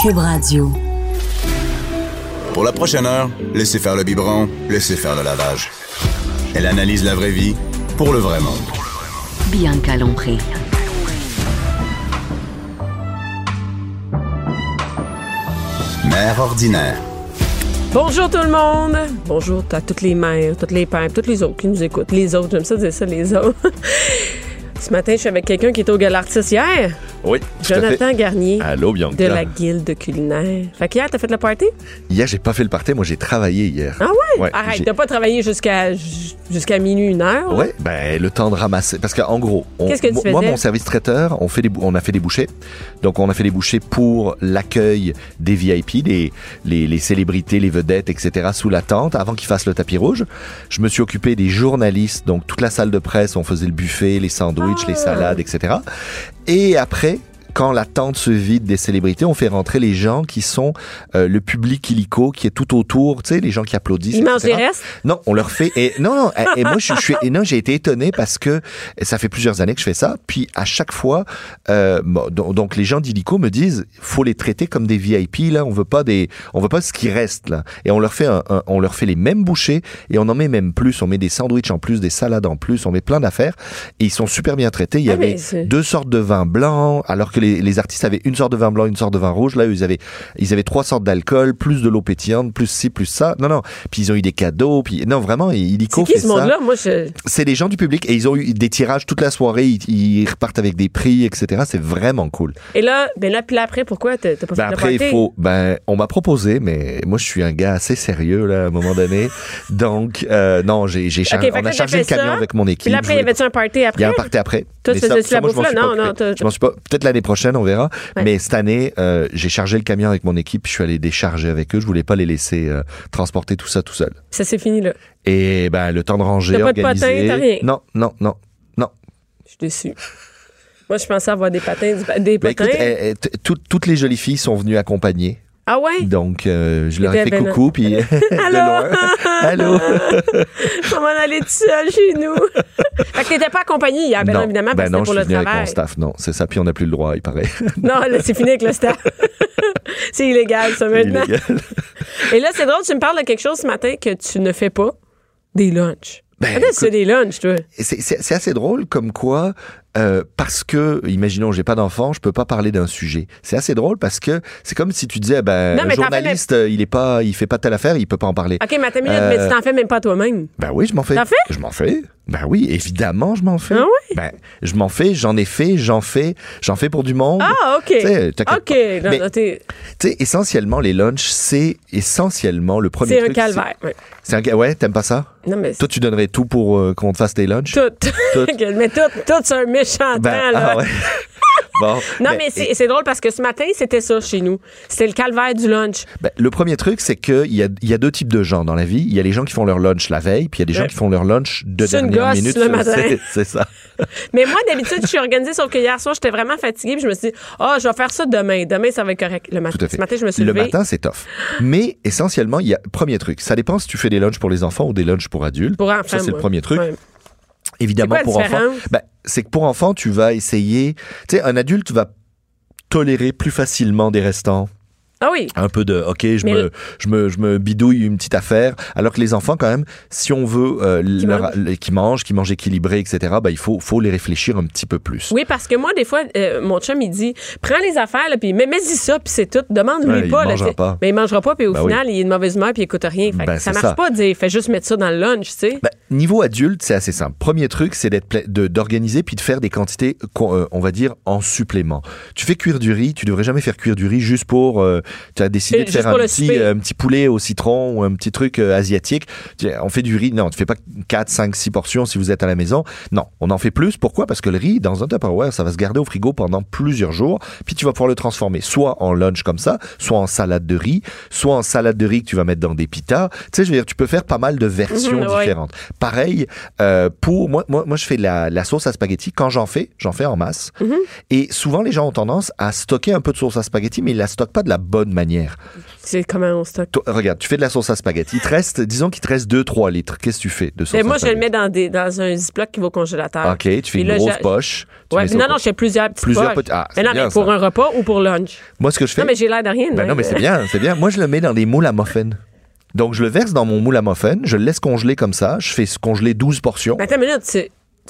Cube Radio. Pour la prochaine heure, laissez faire le biberon, laissez faire le lavage. Elle analyse la vraie vie pour le vrai monde. Bianca Lompré. Mère ordinaire. Bonjour tout le monde. Bonjour à toutes les mères, toutes les pères, toutes les autres qui nous écoutent. Les autres, j'aime ça dire ça, les autres. Ce matin, je suis avec quelqu'un qui était au Galartis hier. Oui, Jonathan. Garnier. Allô, Bianca. De la guilde culinaire. Fait qu'hier, t'as fait le party? Hier, j'ai pas fait le party, moi j'ai travaillé hier. Ah ouais? Ouais, Arrête, t'as pas travaillé jusqu'à jusqu'à minuit, une heure? Ouais, ben le temps de ramasser. Parce qu'en gros, on- que tu moi, mon service traiteur, on, fait des, on a fait des bouchées. Donc, on a fait des bouchées pour l'accueil des VIP, des, les, les célébrités, les vedettes, etc., sous la tente, avant qu'ils fassent le tapis rouge. Je me suis occupé des journalistes, donc toute la salle de presse, on faisait le buffet, les sandwichs, Ah. Les salades, etc. Et après, quand la tente se vide des célébrités, on fait rentrer les gens qui sont euh, le public illico, qui est tout autour, tu sais, les gens qui applaudissent. Ils mangent les restes? Non, on leur fait. Et non, non. Et, et moi, je, je suis. Et non, j'ai été étonné parce que ça fait plusieurs années que je fais ça. Puis à chaque fois, euh, donc, les gens d'Illico me disent, faut les traiter comme des VIP. Là, on veut pas des, on veut pas ce qui reste là. Et on leur fait, un, un- on leur fait les mêmes bouchées et on en met même plus. On met des sandwichs en plus, des salades en plus. On met plein d'affaires et ils sont super bien traités. Il y Ah, avait deux sortes de vin blanc, alors que les, les artistes avaient une sorte de vin blanc, une sorte de vin rouge. Là, ils avaient, ils avaient trois sortes d'alcool, plus de l'eau pétillante, plus ci, plus ça. Non, non. Puis ils ont eu des cadeaux. Puis non, vraiment, Illico C'est qui ce monde-là? Moi, je. C'est des gens du public et ils ont eu des tirages toute la soirée. Ils, ils repartent avec des prix, etc. C'est vraiment cool. Et là, ben là, puis là, après, pourquoi t'as pas Ben fait après, le il faut. Ben, on m'a proposé, mais moi, je suis un gars assez sérieux là, à un moment donné. Donc, euh, non, j'ai, j'ai char- Ok, fait que on là, a t'as chargé le camion ça, avec mon équipe. Puis là, après, Je y avait-tu un party après? il y a un party après. Toi, tu ça, la bouffe là? Non, non, Je m'en suis pas. Peut-être l'année prochaine, on verra. Ouais. Mais cette année, euh, j'ai chargé le camion avec mon équipe. Je suis allé décharger avec eux. Je voulais pas les laisser euh, transporter tout ça tout seul. Ça s'est fini, là. Et ben, le temps de ranger, T'as pas de organiser. patin, t'as rien? Non, non, non, non. Je suis déçue. Moi, je pensais avoir des patins. Des Ben, patins. écoute, eh, eh, toutes les jolies filles sont venues accompagner. Ah ouais? Donc, euh, je leur ai C'était fait ben- coucou, puis de Allô? loin. Allô? On va aller tout seul chez nous. fait que t'étais pas accompagné hier, ben non, évidemment, ben parce que non, c'était pour je le suis avec mon staff. Non, c'est ça, puis on n'a plus le droit, il paraît. Non, là, c'est fini avec le staff. c'est illégal, ça, maintenant. Illégal. Et là, c'est drôle, tu me parles de quelque chose ce matin que tu ne fais pas. Des lunchs. Ben, que fais des lunchs, toi. C'est c'est- c'est assez drôle comme quoi, euh, parce que, imaginons, j'ai pas d'enfant, je peux pas parler d'un sujet. C'est assez drôle parce que c'est comme si tu disais, ben, Non, journaliste, euh, il est pas, il fait pas telle affaire, il peut pas en parler. OK, mais attends une minute, Euh, mais tu t'en fais même pas toi-même. Ben oui, je m'en fais. T'en fais? Je m'en fais. Ben oui, évidemment, je m'en fais. Ah oui? Ben, je m'en fais, j'en ai fait, j'en fais, j'en fais pour du monde. Ah, OK. Tu sais, t'inquiète OK. pas. Mais- non, t'es- Tu sais, essentiellement, les lunchs, c'est essentiellement le premier C'est un calvaire. ouais. C'est un Ouais, t'aimes pas ça? Non, mais Toi, tu donnerais tout pour euh, qu'on te fasse tes lunchs? tout. Tout. mais tout, tout c'est un méchant Ben, temps, là. ah ouais. bon. Non, Ben, mais c'est c'est drôle parce que ce matin, c'était ça chez nous. C'était le calvaire du lunch. Ben, le premier truc, c'est qu'il y a, y a deux types de gens dans la vie. Il y a les gens qui font leur lunch la veille, puis il y a des gens qui font leur lunch de dernière minute. le matin. C'est- C'est ça. Mais moi, d'habitude, je suis organisée, sauf que hier soir, j'étais vraiment fatiguée. Puis je me suis dit, ah, je vais faire ça demain. Demain, ça va être correct. Le matin. Ce je me suis Le levée. matin, c'est tough. Mais essentiellement, il y a premier truc. Ça dépend si tu fais des lunchs pour les enfants ou des lunchs pour adultes. Pour enfants, ça, c'est le premier truc. Ouais. Évidemment, quoi pour enfants, ben, c'est que pour enfants, tu vas essayer. Tu sais, un adulte va tolérer plus facilement des restants. Ah oui. un peu de ok je Mais me, le- je me je me bidouille une petite affaire alors que les enfants quand même si on veut euh, leur- mangent. le- qui mangent qui mangent équilibré etc bah il faut faut les réfléchir un petit peu plus Oui, parce que moi, des fois, euh, mon chum, il dit prends les affaires, là, puis mets, mets-y ça, puis c'est tout. Demande-lui Ouais, il pas. là, mangera pas. Mais il mangera pas, puis au Ben oui. final, il est de mauvaise humeur, puis il écoute rien. Fait Ben, ça marche ça. pas de dire fais juste mettre ça dans le lunch, tu sais. Ben, niveau adulte c'est assez simple premier truc c'est d'organiser puis de faire des quantités qu'on- euh, on va dire en supplément tu fais cuire du riz tu devrais jamais faire cuire du riz juste pour euh, tu as décidé Euh, de faire un petit souper. un petit poulet au citron ou un petit truc euh, asiatique. On fait du riz. Non tu fais pas 4 5 6 portions si vous êtes à la maison. Non on en fait plus. Pourquoi? Parce que le riz dans un Tupperware ça va se garder au frigo pendant plusieurs jours. Puis tu vas pouvoir le transformer soit en lunch comme ça soit en salade de riz soit en salade de riz que tu vas mettre dans des pitas. Tu sais je veux dire tu peux faire pas mal de versions Mhm, ouais. différentes. Pareil euh, pour moi, moi moi je fais la sauce à spaghetti. Quand j'en fais j'en fais en masse. Mhm. et souvent les gens ont tendance à stocker un peu de sauce à spaghetti mais ils la stockent pas de la bonne bonne manière. C'est comment on stocke. Toi, regarde, tu fais de la sauce à spaghetti. Il te reste, disons qu'il te reste 2-3 litres. Qu'est-ce que tu fais de sauce Mais à moi, je le mets dans, des, dans un ziploc qui va au congélateur. OK, tu fais une là, grosse je- poche. Ouais, non, non, je fais plusieurs petites Plusieurs poches. ah, mais non, bien, mais pour ça. un repas ou pour lunch. Moi, ce que je fais. Non, mais j'ai l'air de rien. Ben non, mais c'est bien, c'est bien. Moi, je le mets dans des moules à muffins. Donc, je le verse dans mon moule à muffins, je le laisse congeler comme ça. Je fais congeler 12 portions Mais attends une minute,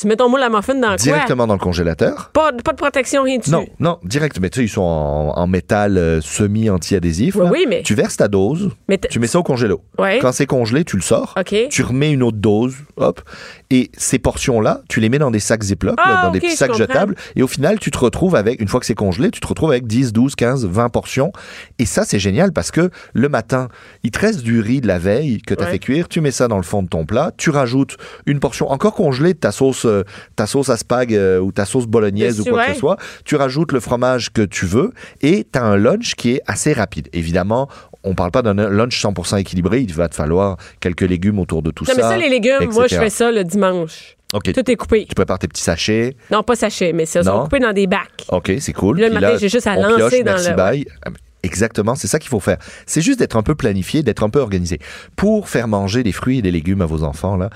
tu, mets ton moule à muffin dans directement dans le congélateur. Pas, pas de protection, rien dessus? Non, non, direct. Mais tu sais, ils sont en, en métal euh, semi-anti-adhésif. Oui, mais- Tu verses ta dose, Mais tu mets ça au congélo. Ouais. Quand c'est congelé, tu le sors. OK. Tu remets une autre dose, hop. Et ces portions-là, tu les mets dans des sacs Ziploc, Ah, là, dans des petits sacs jetables. Et au final, tu te retrouves avec, une fois que c'est congelé, tu te retrouves avec 10, 12, 15, 20 portions. Et ça, c'est génial parce que le matin, il te reste du riz de la veille que tu as Ouais. fait cuire. Tu mets ça dans le fond de ton plat. Tu rajoutes une portion encore congelée de ta sauce, euh, ta sauce à spag euh, ou ta sauce bolognaise ou quoi que ce soit. Tu rajoutes le fromage que tu veux et tu as un lunch qui est assez rapide. Évidemment, on parle pas d'un lunch 100% équilibré. Il va te falloir quelques légumes autour de tout Non, mais ça, les légumes, moi, je fais ça le dimanche. Tout est coupé. Tu prépares tes petits sachets. Non, pas sachet, mais ça, Non. sont coupés dans des bacs. OK, c'est cool. Puis là, le matin, j'ai juste à lancer pioche, dans merci, le- bye. Ah, Exactement, c'est ça qu'il faut faire. C'est juste d'être un peu planifié, d'être un peu organisé. Pour faire manger des fruits et des légumes à vos enfants, là,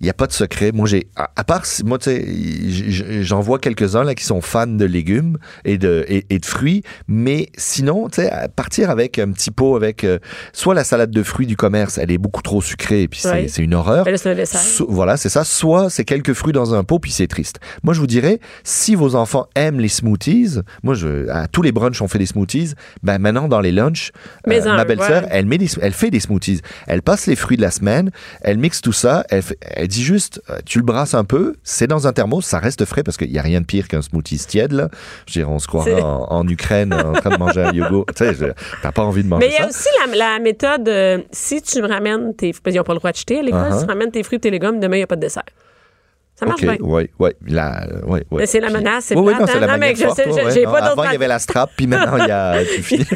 il n'y a pas de secret. Moi, j'ai, à, à part, moi, tu sais, j'en vois quelques-uns, là, qui sont fans de légumes et de, et, et de fruits. Mais sinon, tu sais, partir avec un petit pot avec, euh, soit la salade de fruits du commerce, elle est beaucoup trop sucrée et puis c'est, Ouais. c'est une horreur. Dessert. So- voilà, c'est ça. Soit c'est quelques fruits dans un pot, puis c'est triste. Moi, je vous dirais, si vos enfants aiment les smoothies, moi, je, à tous les brunchs, on fait des smoothies. Ben maintenant, dans les lunchs, euh, ma belle-sœur, ouais. elle, met des- elle fait des smoothies. Elle passe les fruits de la semaine, elle mixe tout ça, elle, fait- elle dit juste, euh, tu le brasses un peu, c'est dans un thermos, ça reste frais parce qu'il n'y a rien de pire qu'un smoothie tiède. Là. Je dirais, on se croirait en, en Ukraine en train de manger un yogourt. Tu sais, t'as pas envie de manger Mais il y a aussi la, la méthode, euh, si tu me ramènes tes... Qu'ils n'ont pas le droit de jeter à l'école. Uh-huh. Si tu ramènes tes fruits et tes légumes, demain, il n'y a pas de dessert. Ça marche OK, bien. ouais, ouais, la, ouais. Mais c'est la menace, c'est Oui, oui, plate, non, c'est hein? la Non, manière mais je forte, sais, ouais, j'ai- ouais, j'ai non. pas d'autre Avant, il y avait la strap, puis maintenant, il y a... tu finis-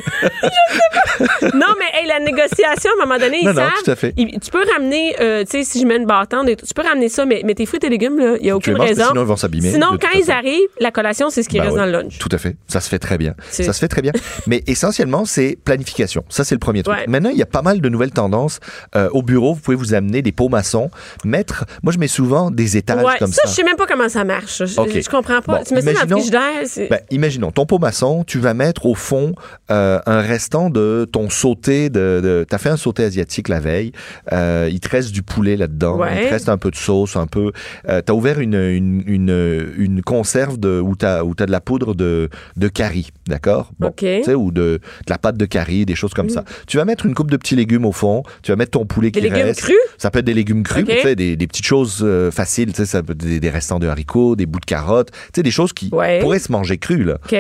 non, mais hey, la négociation, à un moment donné, ils Non, non, savent. tout à fait. ils- tu peux ramener, euh, tu sais, si je mets une bâtonne, tu peux ramener ça, mais, mais tes fruits et légumes, là, il n'y a aucune manges, raison. sinon ils vont s'abîmer, Sinon, quand ils arrivent, la collation, c'est ce qui Ben reste oui, dans le lunch. Tout à fait. Ça se fait très bien. Ça se fait très bien. Mais essentiellement, c'est planification. Ça, c'est le premier truc. Ouais. Maintenant, il y a pas mal de nouvelles tendances. Euh, au bureau, vous pouvez vous amener des pots maçons, mettre. Moi, je mets souvent des étages Ouais, comme ça, ça. je sais même pas comment ça marche. Je, OK. je comprends pas. Bon, tu mets ça dans le frigidaire, Ben, imaginons, ton pot maçon, tu vas mettre au fond euh, un restant de ton sauté de... de tu as fait un sauté asiatique la veille, euh, il te reste du poulet là-dedans, Ouais. il te reste un peu de sauce, un peu... tu as ouvert une, une, une, une conserve de, où tu as, de la poudre de, de curry, d'accord? OK. Tu sais, ou de, de la pâte de curry, des choses comme ça. Tu vas mettre une coupe de petits légumes au fond, tu vas mettre ton poulet Des qui légumes reste. crus? Ça peut être des légumes crus, tu sais, des, des petites choses euh, faciles, tu sais, ça peut être des, des restants de haricots, des bouts de carottes, tu sais, des choses qui Ouais. pourraient se manger crues, là. OK.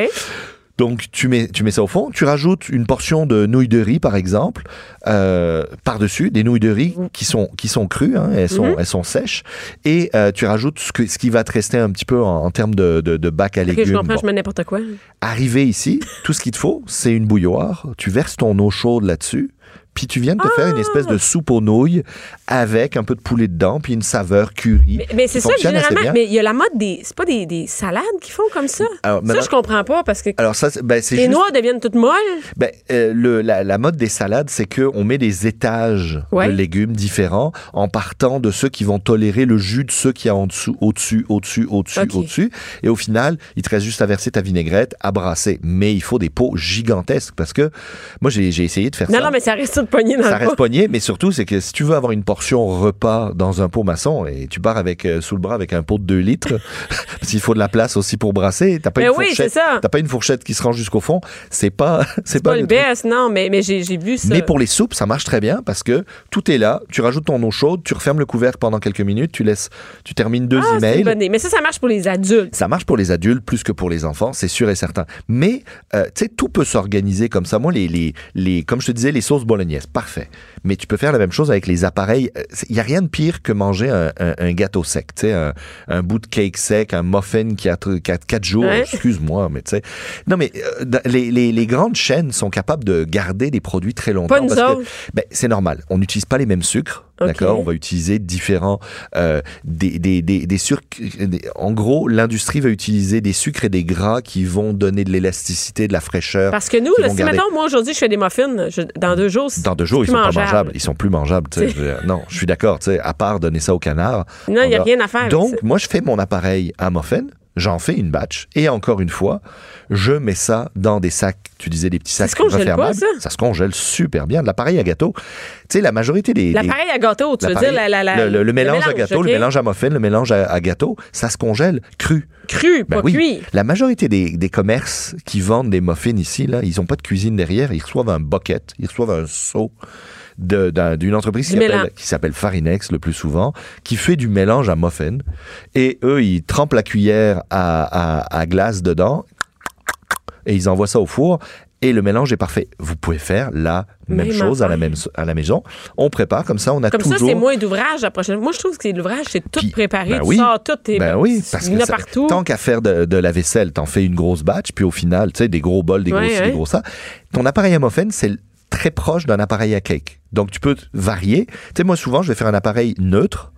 Donc, tu mets, tu mets ça au fond, tu rajoutes une portion de nouilles de riz, par exemple, euh, par-dessus, des nouilles de riz qui sont, qui sont crues, hein, elles, sont, Mhm. elles sont sèches, et euh, tu rajoutes ce, que, ce qui va te rester un petit peu en, en termes de, de, de bac à légumes. je comprends, Bon. je mets n'importe quoi. Arrivé ici, tout ce qu'il te faut, c'est une bouilloire, tu verses ton eau chaude là-dessus, puis tu viens de te faire une espèce Ah! de soupe aux nouilles avec un peu de poulet dedans, puis une saveur curry. Mais, mais c'est qui ça, généralement. Mais il y a la mode des. C'est pas des, des salades qu'ils font comme ça? Alors, ça, je comprends pas parce que Alors ça, ben, c'est les juste- noix deviennent toutes molles. Ben, euh, le, la, la mode des salades, c'est qu'on met des étages Ouais. de légumes différents en partant de ceux qui vont tolérer le jus de ceux qui y a en dessous, au-dessus, au-dessus, au-dessus, au-dessus. Et au final, il te reste juste à verser ta vinaigrette, à brasser. Mais il faut des pots gigantesques parce que moi, j'ai essayé de faire Non, ça. non, mais ça reste poigné dans ça le reste pot. poigné, mais surtout, c'est que si tu veux avoir une portion repas dans un pot maçon et tu pars avec, euh, sous le bras avec un pot de 2 litres, parce qu'il faut de la place aussi pour brasser, t'as pas, Mais une oui, fourchette- ça. t'as pas une fourchette qui se rend jusqu'au fond, c'est pas, c'est C'est pas le non, mais, mais j'ai vu ça. Mais pour les soupes, ça marche très bien parce que tout est là. Tu rajoutes ton eau chaude, tu refermes le couvercle pendant quelques minutes, tu laisses, tu termines deux ah, emails. bonne. Mais ça, ça marche pour les adultes. Ça marche pour les adultes plus que pour les enfants, c'est sûr et certain. Mais, euh, tu sais, tout peut s'organiser comme ça. Moi, les, les, les, comme je te disais, les sauces bolognaises, parfait. Mais tu peux faire la même chose avec les appareils. Il n'y a rien de pire que manger un, un- un gâteau sec, tu sais, un, un bout de cake sec, un muffin qui a 4 jours. Ouais. Excuse-moi, mais tu sais. Non, mais euh, les, les, les grandes chaînes sont capables de garder des produits très longtemps. Pas parce que, ben, c'est normal. On n'utilise pas les mêmes sucres. D'accord, on va utiliser différents euh, des, des, des, en gros, l'industrie va utiliser des sucres et des gras qui vont donner de l'élasticité, de la fraîcheur. Parce que nous, là, si garder- mettons, moi aujourd'hui, je fais des muffins, je- dans deux jours, c'est Dans deux jours, ils sont pas mangeable. mangeables. Ils sont plus mangeables. Je non, je suis d'accord. À part donner ça au canard. Non, il n'y a rien à faire. Donc, moi, je fais mon appareil à muffin. J'en fais une batch. Et encore une fois, je mets ça dans des sacs. Tu disais des petits sacs se congèle pas, refermables. ça? se congèle super bien. De l'appareil à gâteau. Tu sais, la majorité des. L'appareil à gâteau, tu veux dire la, la, la- le, le- le mélange à gâteau, le mélange à muffin, le mélange à, à gâteau, ça se congèle cru. Cru, Ben pas oui. cuit. La majorité des, des commerces qui vendent des muffins ici, là, ils n'ont pas de cuisine derrière. Ils reçoivent un bucket, ils reçoivent un seau d'une entreprise qui s'appelle- qui s'appelle Farinex le plus souvent, qui fait du mélange à muffin. Et eux, ils trempent la cuillère à, à- à glace dedans et ils envoient ça au four. Et le mélange est parfait. Vous pouvez faire la même, chose à la, même, à la maison. On prépare comme ça, on a Comme toujours... ça, c'est moins d'ouvrage la prochaine. Moi, je trouve que c'est l'ouvrage, c'est tout Puis, préparé. ben tu oui. sors tout. Ben oui, parce que ça- partout. tant qu'à faire de, de la vaisselle, t'en fais une grosse batch, puis au final, tu sais, des gros bols, des ouais. des gros ça. Ton appareil à muffin, c'est très proche d'un appareil à cake. Donc, tu peux varier. Tu sais, moi, souvent, je vais faire un appareil neutre,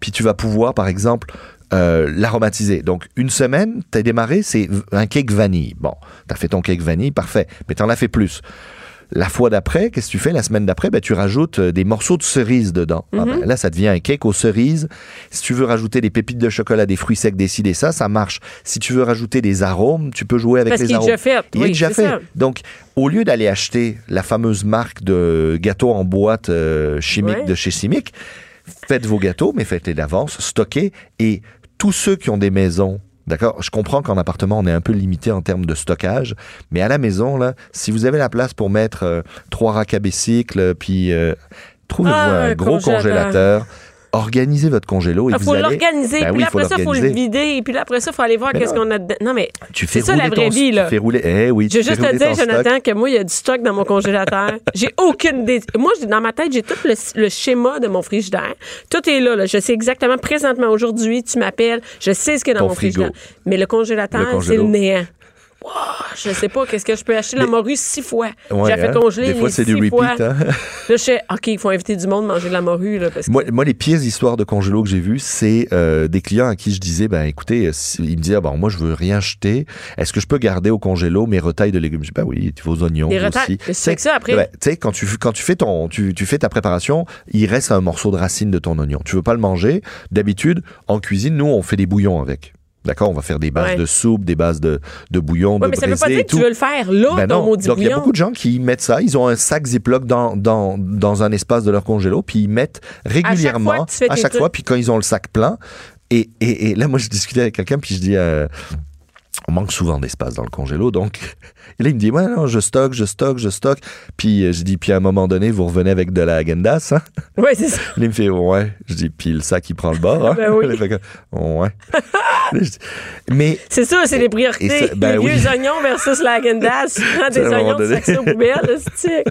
puis tu vas pouvoir, par exemple, euh, l'aromatiser. Donc, une semaine, t'as démarré, c'est un cake vanille. Bon, t'as fait ton cake vanille, parfait, mais t'en as fait plus. La fois d'après, qu'est-ce que tu fais la semaine d'après? Ben, Tu rajoutes euh, des morceaux de cerise dedans. Ah ben, là, ça devient un cake aux cerises. Si tu veux rajouter des pépites de chocolat, des fruits secs, des ça, ça marche. Si tu veux rajouter des arômes, tu peux jouer avec Parce les est arômes. déjà fait. Il est déjà fait. ça. Donc, au lieu d'aller acheter la fameuse marque de gâteaux en boîte euh, chimique Ouais. de chez Chimique, faites vos gâteaux, mais faites-les d'avance, stockez. Et tous ceux qui ont des maisons, d'accord, je comprends qu'en appartement, on est un peu limité en termes de stockage, mais à la maison, là, si vous avez la place pour mettre euh, trois racks à bicycle, puis euh, trouvez-vous Ah, un un gros congélateur. congélateur. Organisez votre congélo et Il vous faut allez... l'organiser. Ben puis oui, faut après ça, il faut le vider. Et puis là, après ça, il faut aller voir Mais qu'est-ce qu'on a dedans. Non, mais Tu fais C'est ça, rouler la vraie ton- vie, là. Tu fais rouler, eh oui, je veux juste te dire, ton stock. Jonathan, que moi, il y a du stock dans mon congélateur. j'ai aucune idée. Moi, dans ma tête, j'ai tout le, le schéma de mon frigidaire. Tout est là, là. Je sais exactement, présentement, aujourd'hui, tu m'appelles. Je sais ce qu'il y a dans Ton mon frigo. frigidaire. Mais le congélateur, c'est le néant. Wow, je sais pas, qu'est-ce que je peux acheter la morue six fois? Ouais, j'ai fait hein? congeler Des fois, c'est du fois. repeat. hein? Là, je sais, OK, il faut inviter du monde manger de la morue, là, parce que Moi, moi, les pires histoires de congélo que j'ai vues, c'est euh, des clients à qui je disais, ben écoutez, si- ils me disaient, ah, bon, moi je veux rien jeter, est-ce que je peux garder au congélo mes retailles de légumes? Je dis, ben oui, vos oignons Les retailles? aussi. Fais que ça après? Ben, tu sais, quand tu quand tu fais ton tu, tu fais ta préparation, il reste un morceau de racine de ton oignon. Tu veux pas le manger? D'habitude, en cuisine, nous on fait des bouillons avec. D'accord, on va faire des bases Ouais. de soupe, des bases de, de bouillon, Ouais, de mais ça veut pas dire que tu veux le faire là, Ben ton maudit Donc, il y a beaucoup de gens qui mettent ça. Ils ont un sac Ziploc dans, dans, dans un espace de leur congélo, puis ils mettent régulièrement, à chaque fois, puis quand ils ont le sac plein. Et, et, et là, moi, je discutais avec quelqu'un, puis je dis, euh, on manque souvent d'espace dans le congélo, donc. Et là, il me dit, ouais, non, je stocke, je stocke, je stocke. Puis euh, je dis, puis à un moment donné, vous revenez avec de la agendas, hein? Oui, c'est ça. Il me fait, ouais. Je dis, puis le sac, il prend le bord, hein? Ben oui. Fait ouais. Dis, mais C'est ça, c'est les priorités. ça- ben les oui. vieux oignons versus la Agendas. Prends des oignons, donné. poubelles, c'est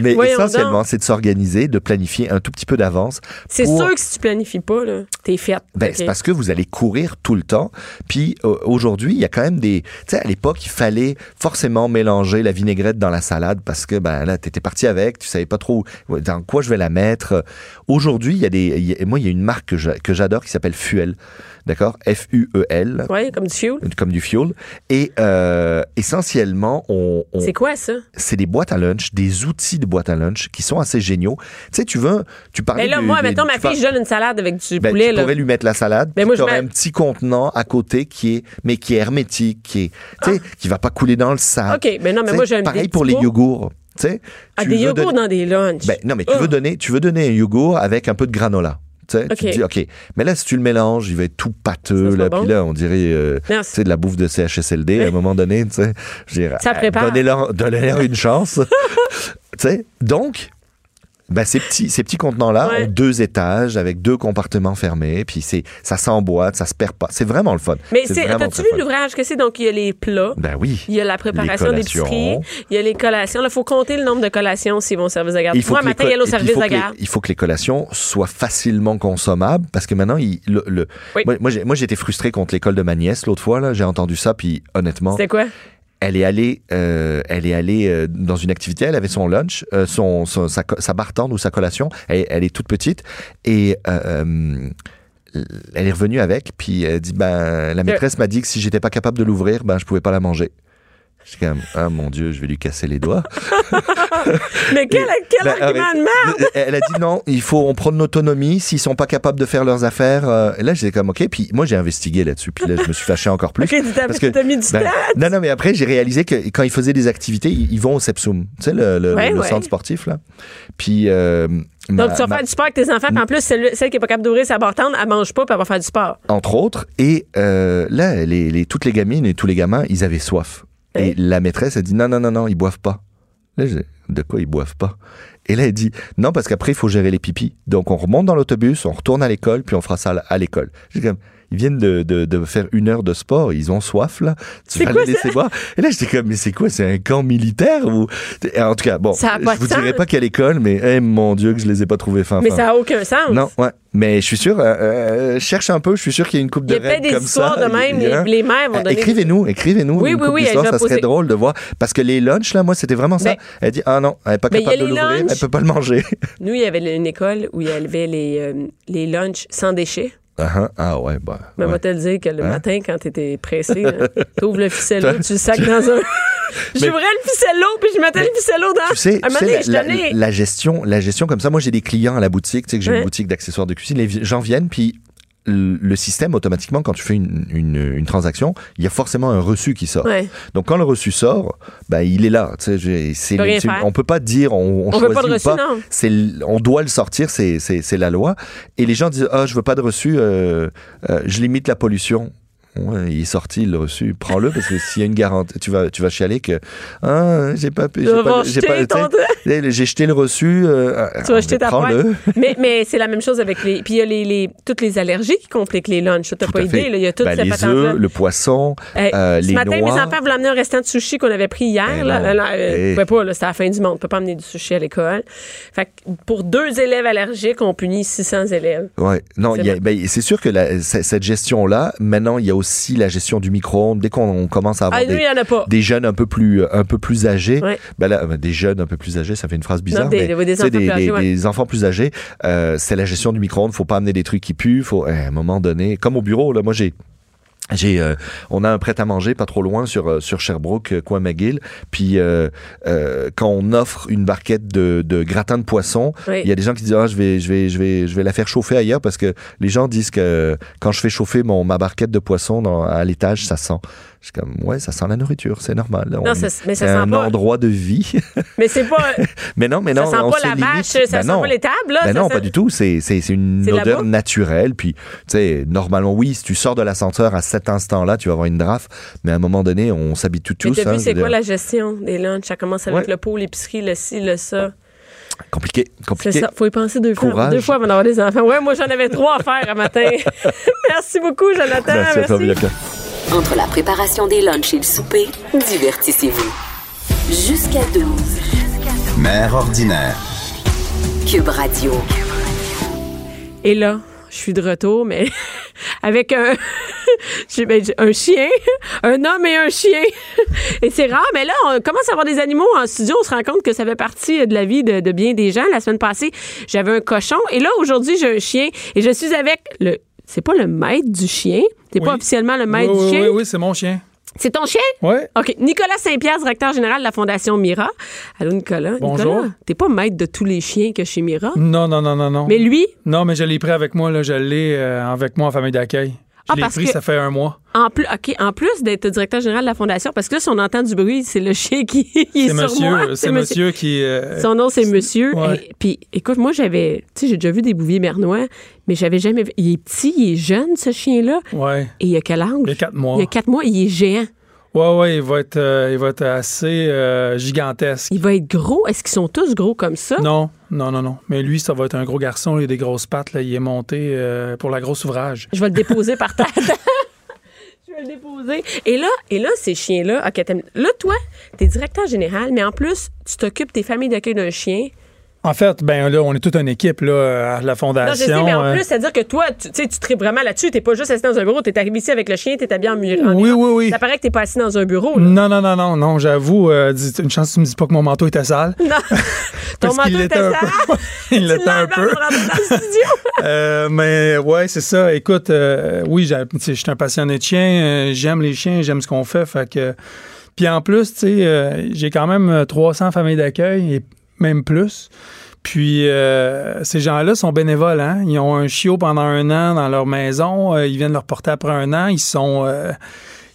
Mais Voyons essentiellement, c'est de s'organiser, de planifier un tout petit peu d'avance. C'est pour- sûr que si tu planifies pas, là, t'es faite. Ben. C'est parce que vous allez courir tout le temps. Puis aujourd'hui, il y a quand même Tu sais, à l'époque, il fallait forcément mélanger la vinaigrette dans la salade parce que ben là, t'étais parti avec, tu savais pas trop dans quoi je vais la mettre. Aujourd'hui, il y a des... y moi, il y a une marque que j'adore qui s'appelle Fuel. D'accord? F-U-E-L. Ouais, comme du fuel. Comme du fuel. Et euh, essentiellement, on, on- C'est quoi ça? c'est des boîtes à lunch, des outils de boîte à lunch qui sont assez géniaux. Tu sais, tu veux, tu parlais Ben là, moi, des- mettons, ma fille, je donne une salade avec du ben, poulet, tu là. pourrais lui mettre la salade. Ben, puis moi, je mets- un petit contenant à côté qui est, mais qui est hermétique, qui est, tu sais, qui va pas couler dans le sac. Ah. OK, ben non, mais Tu sais, moi, j'ai un Pareil des pour les yogourts. Tu sais, Ah, tu des yogourts dans des lunchs. Ben, non, mais tu Oh. veux donner, tu veux donner un yogourt avec un peu de granola. Tu te dis, OK. Mais là, si tu le mélanges, il va être tout pâteux, là. bon. Puis là, on dirait, euh, de la bouffe de CHSLD à un moment donné, tu sais. Je dirais, Ça euh, prépare. Donnez-leur une chance. tu sais, donc, ben, ces petits, ces petits contenants-là Ouais. ont deux étages avec deux compartiments fermés, puis c'est, ça s'emboîte, ça se perd pas. C'est vraiment le fun. Mais c'est, t'as-tu vu l'ouvrage que c'est? Donc, il y a les plats. Ben oui. Il y a la préparation Les d'épicerie, il y a les collations. Il faut compter le nombre de collations s'ils vont au service de garde. Il faut Moi, matin, il y a au service de garde. il faut que les collations soient facilement consommables parce que maintenant, il- le, le- Oui. moi, moi, été frustré contre l'école de ma nièce l'autre fois. Là, j'ai entendu ça, puis honnêtement, C'était quoi? Elle est allée, euh, elle est allée euh, dans une activité. Elle avait son lunch, euh, son, son- sa, sa barre tendre ou sa collation. Elle, elle est toute petite et euh, euh, elle est revenue avec. Puis elle dit ben la maîtresse m'a dit que si j'étais pas capable de l'ouvrir, ben je pouvais pas la manger. J'étais comme ah mon dieu, je vais lui casser les doigts. Mais quel, quel Ben, argument de merde! Elle a dit non, il faut on prend de l'autonomie. S'ils sont pas capables de faire leurs affaires, euh, et là j'étais comme ok. Puis moi j'ai investigué là-dessus. Puis là je me suis fâché encore plus. Ok, tu t'as Parce que- t'as mis du Ben, non, non, mais après, j'ai réalisé que quand ils faisaient des activités, ils, ils vont au Sepsum, tu sais, le, le- Ouais, le ouais. centre sportif, là. Puis. euh, ma- Donc, tu vas ma- faire du sport avec tes enfants, puis en plus, celle, celle qui n'est pas capable d'ouvrir sa barre tendre, elle mange pas, puis elle va faire du sport. entre autres. Et euh, là, les, les- toutes les gamines et tous les gamins, ils avaient soif. Et la maîtresse a dit non, non, non, non, ils boivent pas. Là, j'ai de quoi ils boivent pas? Et là, elle dit non, parce qu'après, il faut gérer les pipis. Donc, on remonte dans l'autobus, on retourne à l'école, puis on fera ça à l'école. J'ai comme. Ils viennent de, de, de faire une heure de sport, ils ont soif, là. Tu vas les laisser boire. Et là, j'étais comme, mais c'est quoi? C'est un camp militaire ou. En tout cas, bon, Ça a je de vous sens. dirai pas quelle école, mais eh, mon Dieu, que je les ai pas trouvés fin Mais fin. ça n'a aucun sens. Non, ouais. Mais je suis sûr, euh, euh, cherche un peu, je suis sûr qu'il y a une coupe Il de y a règles des comme histoires ça. de même, Il y a- les, les mères vont euh, donner. Écrivez-nous, écrivez-nous. Oui, oui, oui, ça serait drôle de voir. Parce que les lunchs, là, moi, c'était vraiment ça. Ben- elle dit, ah non, elle n'est pas Ben, a capable de l'ouvrir, elle peut pas le manger. Nous, il y avait une école où il y avait les, les lunchs sans déchets. Ah, hein, ah ouais, bah. Ouais. te le dire que le Hein? matin, quand tu étais pressé, tu ouvres le ficello, tu le sacs dans un. J'ouvrais le ficello, puis je mettais le ficello dans. Tu sais, un tu sais, la, gestion, la gestion comme ça, moi j'ai des clients à la boutique, tu sais que j'ai Ouais. une boutique d'accessoires de cuisine, gens viennent puis le système automatiquement quand tu fais une, une, une transaction, il y a forcément un reçu qui sort. Ouais. Donc quand le reçu sort, ben il est là. Tu sais, c'est- on peut pas dire on, on, On veut choisit pas de ou reçu, pas. non. C'est on doit le sortir, c'est c'est c'est la loi. Et les gens disent ah je veux pas de reçu, euh, euh, je limite la pollution. Ouais, il est sorti le reçu, prends-le parce que s'il y a une garantie, tu vas tu vas chialer que ah j'ai pas j'ai pas, j'ai pas- ton- j'ai jeté le reçu. euh, Tu vas jeter ta prends-le. mais mais c'est la même chose avec les. Puis il y a les, les- toutes les allergies qui compliquent les lunchs. T'as pas idée, là. Il y a toutes Ben, les œufs, le poisson, euh, ce les matin, noix. mes enfants voulaient amener un restant de sushi qu'on avait pris hier. Eh là. non. Euh, euh, Eh. pas, là, c'était la fin du monde. On peut pas amener du sushi à l'école. Fait que pour deux élèves allergiques, on punit 600 élèves. Ouais, non, C'est il ben, sûr que la- cette gestion-là, maintenant, il y a aussi la gestion du micro-ondes. Dès qu'on on commence à avoir Ah, des, des jeunes un peu plus, un peu plus âgés, Ouais. ben là, ben, des jeunes un peu plus âgés, ça fait une phrase bizarre, Non, des- mais enfants plus âgés, ouais. des enfants plus âgés, euh, c'est la gestion du micro-ondes. Faut pas amener des trucs qui puent. Faut, à un moment donné, comme au bureau, là, moi j'ai j'ai, euh, on a un prêt à manger pas trop loin sur euh, sur Sherbrooke, euh, coin McGill. Puis euh, euh, quand on offre une barquette de, de gratin de poisson, Oui. il y a des gens qui disent ah je vais je vais je vais je vais la faire chauffer ailleurs parce que les gens disent que quand je fais chauffer mon ma barquette de poisson dans, à l'étage ça sent. Je suis comme ouais ça sent la nourriture c'est normal. Non, On- ça- mais ça c'est sent un pas- endroit de vie. Mais c'est pas. mais non mais non ça sent on pas la vache, ça Ben sent non. pas les tables, là. Ben non, sent- pas du tout. C'est, c'est, c'est une C'est odeur naturelle. Puis, tu sais, normalement, oui, si tu sors de l'ascenseur à cet instant-là, tu vas avoir une draft. Mais à un moment donné, on s'habitue tous. Mais t'as hein, vu, je c'est quoi dire. la gestion des lunchs? Ça commence avec Ouais. le pot, l'épicerie, le ci, le ça. Compliqué, C'est compliqué. ça. Faut y penser deux fois. Deux fois avant d'avoir des enfants. Ouais, moi, j'en avais trois à faire à matin. merci beaucoup, Jonathan. Merci Bianca. Entre la préparation des lunchs et le souper, divertissez-vous. Jusqu'à 12. Mère ordinaire. Cube Radio. Et là, je suis de retour, mais avec un, ben, un chien, un homme et un chien. Et c'est rare, mais là, on commence à avoir des animaux en studio. On se rend compte que ça fait partie de la vie de, de bien des gens. La semaine passée, j'avais un cochon. Et là, aujourd'hui, j'ai un chien. Et je suis avec le... C'est pas le maître du chien? T'es pas officiellement le maître oui, du chien? Oui, oui, c'est mon chien. C'est ton chien? Oui. OK. Nicolas Saint-Pierre, directeur général de la Fondation Mira. Allô, Nicolas? Bonjour. Nicolas, t'es pas maître de tous les chiens que chez Mira? Non, non, non, non, non. Mais lui, Non, mais je l'ai pris avec moi, là. Je l'ai euh, avec moi en famille d'accueil. Je Ah, l'ai pris, que- ça fait un mois. En plus, OK, en plus d'être directeur général de la Fondation, parce que là, si on entend du bruit, c'est le chien qui est, C'est sur monsieur, moi. c'est monsieur qui. euh, Son nom, c'est Monsieur. Ouais. Et- Puis, écoute, moi, j'avais, tu sais, j'ai déjà vu des bouviers mernois, mais j'avais jamais vu. Il est petit, il est jeune, ce chien-là. ouais. Et il a quel âge? Il y a quatre mois. Il y a quatre mois, il est géant. Ouais, ouais, il va être, euh, il va être assez euh, gigantesque. Il va être gros? Est-ce qu'ils sont tous gros comme ça? Non, non, non, non. Mais lui, ça va être un gros garçon. Il a des grosses pattes. Là. Il est monté euh, pour la grosse ouvrage. Je vais le déposer par terre. Je vais le déposer. Et là, et là ces chiens-là, OK, là, toi, t'es directeur général, mais en plus, tu t'occupes des familles d'accueil d'un chien. En fait, ben là, on est toute une équipe là, à la Non, je fondation. sais, mais en euh, plus, c'est-à-dire que toi, tu sais, tu tripes vraiment là-dessus. T'es pas juste assis dans un bureau. T'es arrivé ici avec le chien, t'es habillé en mur. Oui, oui, oui. Ça paraît que t'es pas assis dans un bureau. là. Non, non, non, non, non, j'avoue, euh, une chance que tu me dis pas que mon manteau était sale. Non. Ton manteau était sale? peu. Il l'était un peu. Euh, mais ouais, c'est ça. Écoute, euh, oui, je suis un passionné de chiens. euh, j'aime les chiens, j'aime ce qu'on fait. Fait que. Puis en plus, tu sais, euh, j'ai quand même euh, 300 familles d'accueil et même plus. Puis euh, ces gens-là sont bénévoles. Hein? Ils ont un chiot pendant un an dans leur maison. euh, ils viennent leur porter après un an. Ils sont, euh,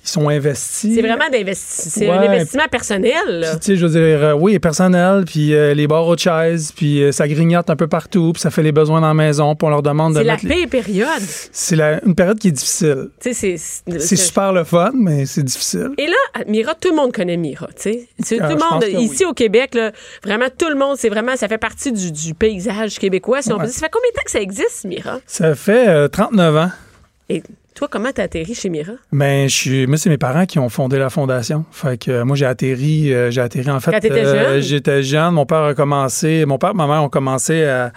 ils sont investis. C'est vraiment d'investi- c'est un investissement personnel. là. Tu sais, je veux dire, euh, oui, personnel, puis euh, les barres aux chaises, puis euh, ça grignote un peu partout, puis ça fait les besoins dans la maison, puis on leur demande de C'est la mettre... les- pire période. C'est une période qui est difficile. Tu sais, c'est. C'est super le fun, mais c'est difficile. Et là, Mira, tout le monde connaît Mira, tu sais. C'est- Ah, Tout le monde, ici oui. au Québec, là, vraiment, tout le monde, c'est vraiment, ça fait partie du, du paysage québécois, si on peut dire. Ça fait combien de temps que ça existe, Mira? Ça fait euh, 39 ans. Et toi, comment t'as atterri chez Mira? Ben, je suis, moi, c'est mes parents qui ont fondé la fondation. Fait que euh, moi, j'ai atterri, euh, j'ai atterri en fait. Quand t'étais jeune? J'étais jeune. Mon père a commencé, mon père et ma mère ont commencé à,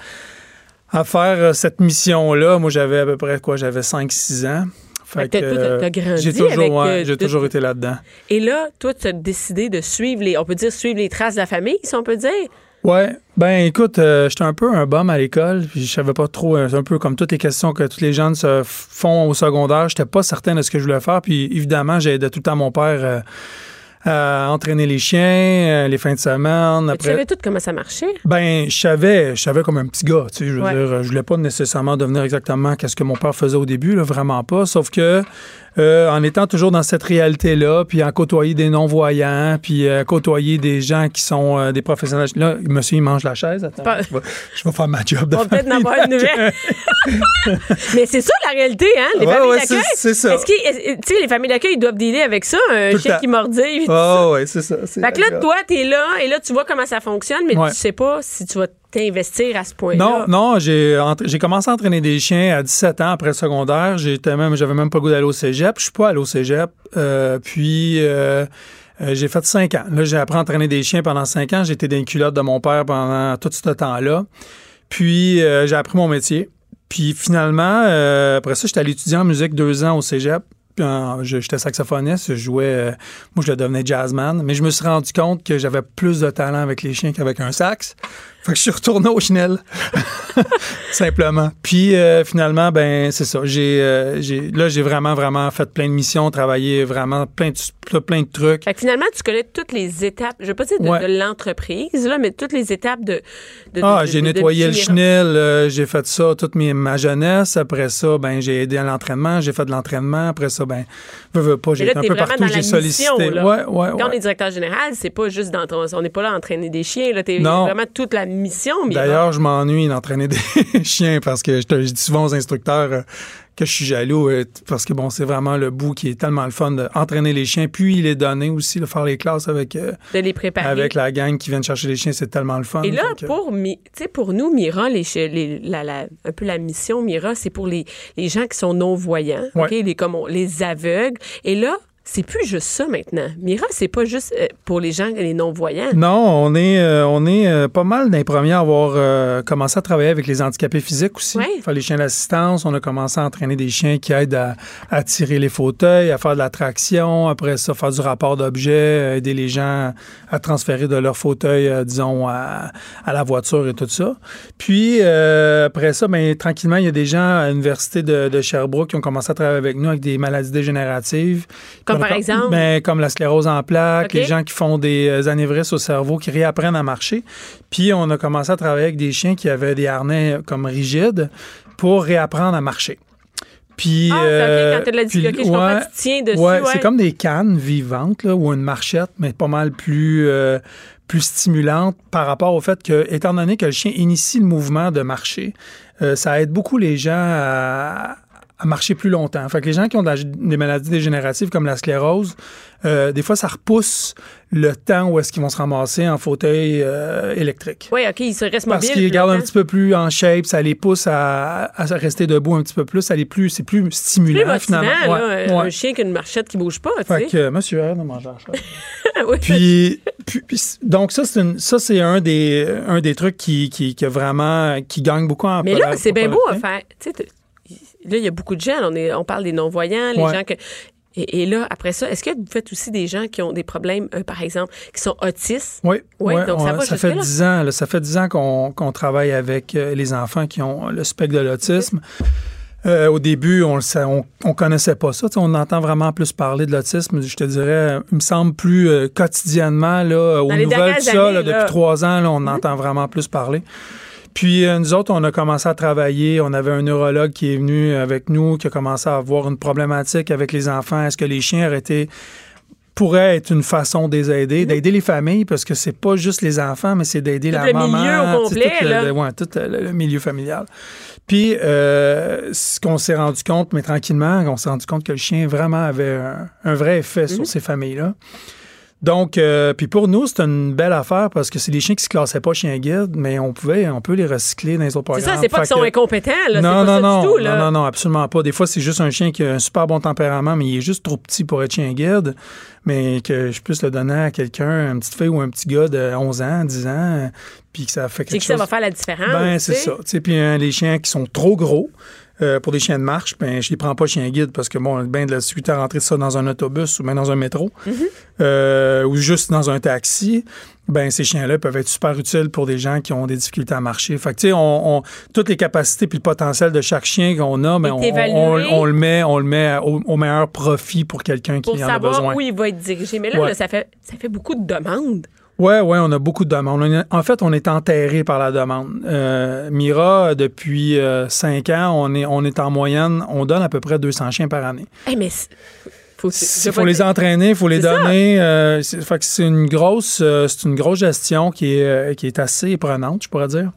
à faire euh, cette mission-là. Moi, j'avais à peu près quoi? J'avais 5-6 ans. Fait que j'ai toujours, ouais, euh, j'ai toujours été là-dedans. Et là, toi, tu as décidé de suivre les, on peut dire, suivre les traces de la famille, si on peut dire? Ouais, ben écoute, euh, j'étais un peu un bum à l'école, puis je savais pas trop, euh, c'est un peu comme toutes les questions que tous les jeunes se font au secondaire, j'étais pas certain de ce que je voulais faire, puis évidemment, j'aidais tout le temps mon père euh, à entraîner les chiens, euh, les fins de semaine. Tu Après, savais tout comment ça marchait? ben, je savais, je savais comme un petit gars, tu sais, je veux Ouais. dire, je voulais pas nécessairement devenir exactement qu'est-ce que mon père faisait au début, là, vraiment pas, sauf que euh, en étant toujours dans cette réalité-là, puis en côtoyer des non-voyants, puis euh, côtoyer des gens qui sont euh, des professionnels. Là, monsieur, il mange la chaise. Attends, Pas- je, vais, je vais faire ma job de On peut-être en avoir une nouvelle. Mais c'est ça la réalité, hein? Les Ouais, familles ouais, d'accueil. c'est- c'est ça. Est-ce qu'ils- est- tu sais, les familles d'accueil, ils doivent dealer avec ça, un chien qui mordille. Oh, ouais, c'est ça. c'est Fait que là, toi, t'es là, et là, tu vois comment ça fonctionne, mais Ouais. tu sais pas si tu vas t'investir à ce point-là? Non, non, j'ai j'ai commencé à entraîner des chiens à 17 ans après le secondaire. J'étais même, j'avais même pas le goût d'aller au cégep. Je suis pas allé au cégep. Euh, puis euh, euh, j'ai fait 5 ans. Là, j'ai appris à entraîner des chiens pendant 5 ans. J'étais dans culottes de mon père pendant tout ce temps-là. Puis j'ai appris mon métier. Puis finalement, après ça, j'étais allé étudier en musique deux ans au cégep. J'étais saxophoniste, je jouais, moi je devenais jazzman, mais je me suis rendu compte que j'avais plus de talent avec les chiens qu'avec un sax. Fait que je suis retourné au chenel. Simplement. Puis euh, finalement, ben c'est ça. J'ai, euh, j'ai, là, j'ai vraiment, vraiment fait plein de missions, travaillé vraiment plein de, plein de trucs. Fait que finalement, tu connais toutes les étapes, je veux pas dire de, Ouais. de l'entreprise, là, mais toutes les étapes de. de- Ah, j'ai nettoyé le Mira. chenil, euh, j'ai fait ça toute mes, ma jeunesse. Après ça, ben j'ai aidé à l'entraînement, j'ai fait de l'entraînement. Après ça, ben, veux, veux pas, j'ai là, été un peu partout, dans j'ai sollicité. mission. Ouais, ouais, Quand on est directeur général, c'est pas juste dans ton- on n'est pas là à entraîner des chiens, là, t'es Non. vraiment toute la mission. D'ailleurs, je m'ennuie d'entraîner des chiens parce que je, te- je dis souvent aux instructeurs euh, que je suis jaloux euh, parce que bon, c'est vraiment le bout qui est tellement le fun d'entraîner les chiens, puis les donner aussi, de faire les classes avec, euh, de les préparer. avec la gang qui vient chercher les chiens, c'est tellement le fun. Et là, pour, Mi- pour nous, Mira, les, chi- les- la, la- un peu la mission Mira, c'est pour les, les gens qui sont non-voyants, Ouais. OK, les, comme on- les aveugles. Et là, c'est plus juste ça maintenant. Mira, c'est pas juste euh, pour les gens, les non-voyants. Non, on est, euh, on est euh, pas mal d'un premiers à avoir euh, commencé à travailler avec les handicapés physiques aussi. Ouais. Faire les chiens d'assistance. On a commencé à entraîner des chiens qui aident à, à tirer les fauteuils, à faire de la traction. Après ça, faire du rapport d'objets, aider les gens à transférer de leur fauteuil, disons, à, à la voiture et tout ça. Puis, après ça, ben, tranquillement, il y a des gens à l'Université de, de Sherbrooke qui ont commencé à travailler avec nous avec des maladies dégénératives. Comme par com- exemple? Ben, comme la sclérose en plaques, les gens qui font des euh, anévrismes au cerveau, qui réapprennent à marcher. Puis on a commencé à travailler avec des chiens qui avaient des harnais euh, comme rigides pour réapprendre à marcher. Puis, Ah, euh, quand dit, puis, OK, je comprends, ouais, tu tiens dessus. ouais, ouais. c'est comme des cannes vivantes là, ou une marchette, mais pas mal plus, euh, plus stimulante par rapport au fait que, étant donné que le chien initie le mouvement de marcher, euh, ça aide beaucoup les gens à, à marcher plus longtemps. Fait que les gens qui ont de la- des maladies dégénératives comme la sclérose, euh, des fois, ça repousse le temps où est-ce qu'ils vont se ramasser en fauteuil euh, électrique. Oui, OK, ils se restent Parce mobiles. qu'ils plus gardent un petit peu plus en shape, ça les pousse à, à rester debout un petit peu plus, ça les plus, c'est plus plus stimulant motivant, finalement. là, Ouais, un ouais. chien qui a une marchette qui bouge pas, tu Fait sais. que euh, monsieur arrête de manger la. Oui. Puis, puis- donc ça c'est une- ça c'est un des un des trucs qui qui, qui a vraiment qui gagne beaucoup en Mais là, c'est bien beau à popularité. faire. Tu sais, là, il y a beaucoup de gens. On, est, on parle des non-voyants, les Ouais. gens que. Et, et là, après ça, est-ce que vous faites aussi des gens qui ont des problèmes, euh, par exemple, qui sont autistes? Oui, Oui, donc ça on- va fait. 10 ans, là, ça fait 10 ans qu'on travaille avec euh, les enfants qui ont le spectre de l'autisme. Euh, au début, on sait- on, on connaissait pas ça. On entend vraiment plus parler de l'autisme. Je te dirais, il me semble plus quotidiennement là, aux les nouvelles, tout ça, là, depuis trois ans, là, on entend vraiment plus parler. Puis euh, nous autres, on a commencé à travailler. On avait un neurologue qui est venu avec nous, qui a commencé à avoir une problématique avec les enfants. Est-ce que les chiens auraient été pourrait être une façon de les aider, d'aider les familles, parce que c'est pas juste les enfants, mais c'est d'aider la le maman. milieu au complet, tout le, là. le- ouais, tout le, le milieu familial. Puis, euh, ce qu'on s'est rendu compte, mais tranquillement, on s'est rendu compte que le chien vraiment avait un, un vrai effet Mhm. sur ces familles-là. Donc, euh, puis pour nous, c'est une belle affaire parce que c'est des chiens qui se classaient pas chien guide, mais on pouvait, on peut les recycler dans les autres C'est programmes. ça, c'est pas qu'ils sont que- incompétents, là. non, c'est pas non, ça non, du tout, là. non, non, non, absolument pas. Des fois, c'est juste un chien qui a un super bon tempérament, mais il est juste trop petit pour être chien guide. Mais que je puisse le donner à quelqu'un, une petite fille ou un petit gars de 11 ans, 10 ans, puis que ça fait C'est quelque que ça chose. va faire la différence. Ben, c'est ça. Tu sais, puis hein, les chiens qui sont trop gros, euh, pour des chiens de marche, ben, je les prends pas chien guide parce que bon, bien de la suite à rentrer ça dans un autobus ou bien dans un métro Mm-hmm. euh, ou juste dans un taxi. Ben, ces chiens-là peuvent être super utiles pour des gens qui ont des difficultés à marcher. Fait que, tu sais, on, on- toutes les capacités puis le potentiel de chaque chien qu'on a, ben, on, le met, on le met au, au meilleur profit pour quelqu'un qui Pour en a savoir besoin. où il va être dirigé. Mais là, Ouais. là, ça, fait, ça fait beaucoup de demandes. Ouais, ouais, on a beaucoup de demandes. Est- En fait, on est enterré par la demande. Euh, Mira, depuis euh, cinq ans, on est, on est en moyenne, on donne à peu près 200 chiens par année. Eh, mais faut, Il faut les entraîner, il faut les donner. euh, c'est- fait que c'est une grosse, euh, c'est une grosse gestion qui est, euh, qui est assez prenante, je pourrais dire.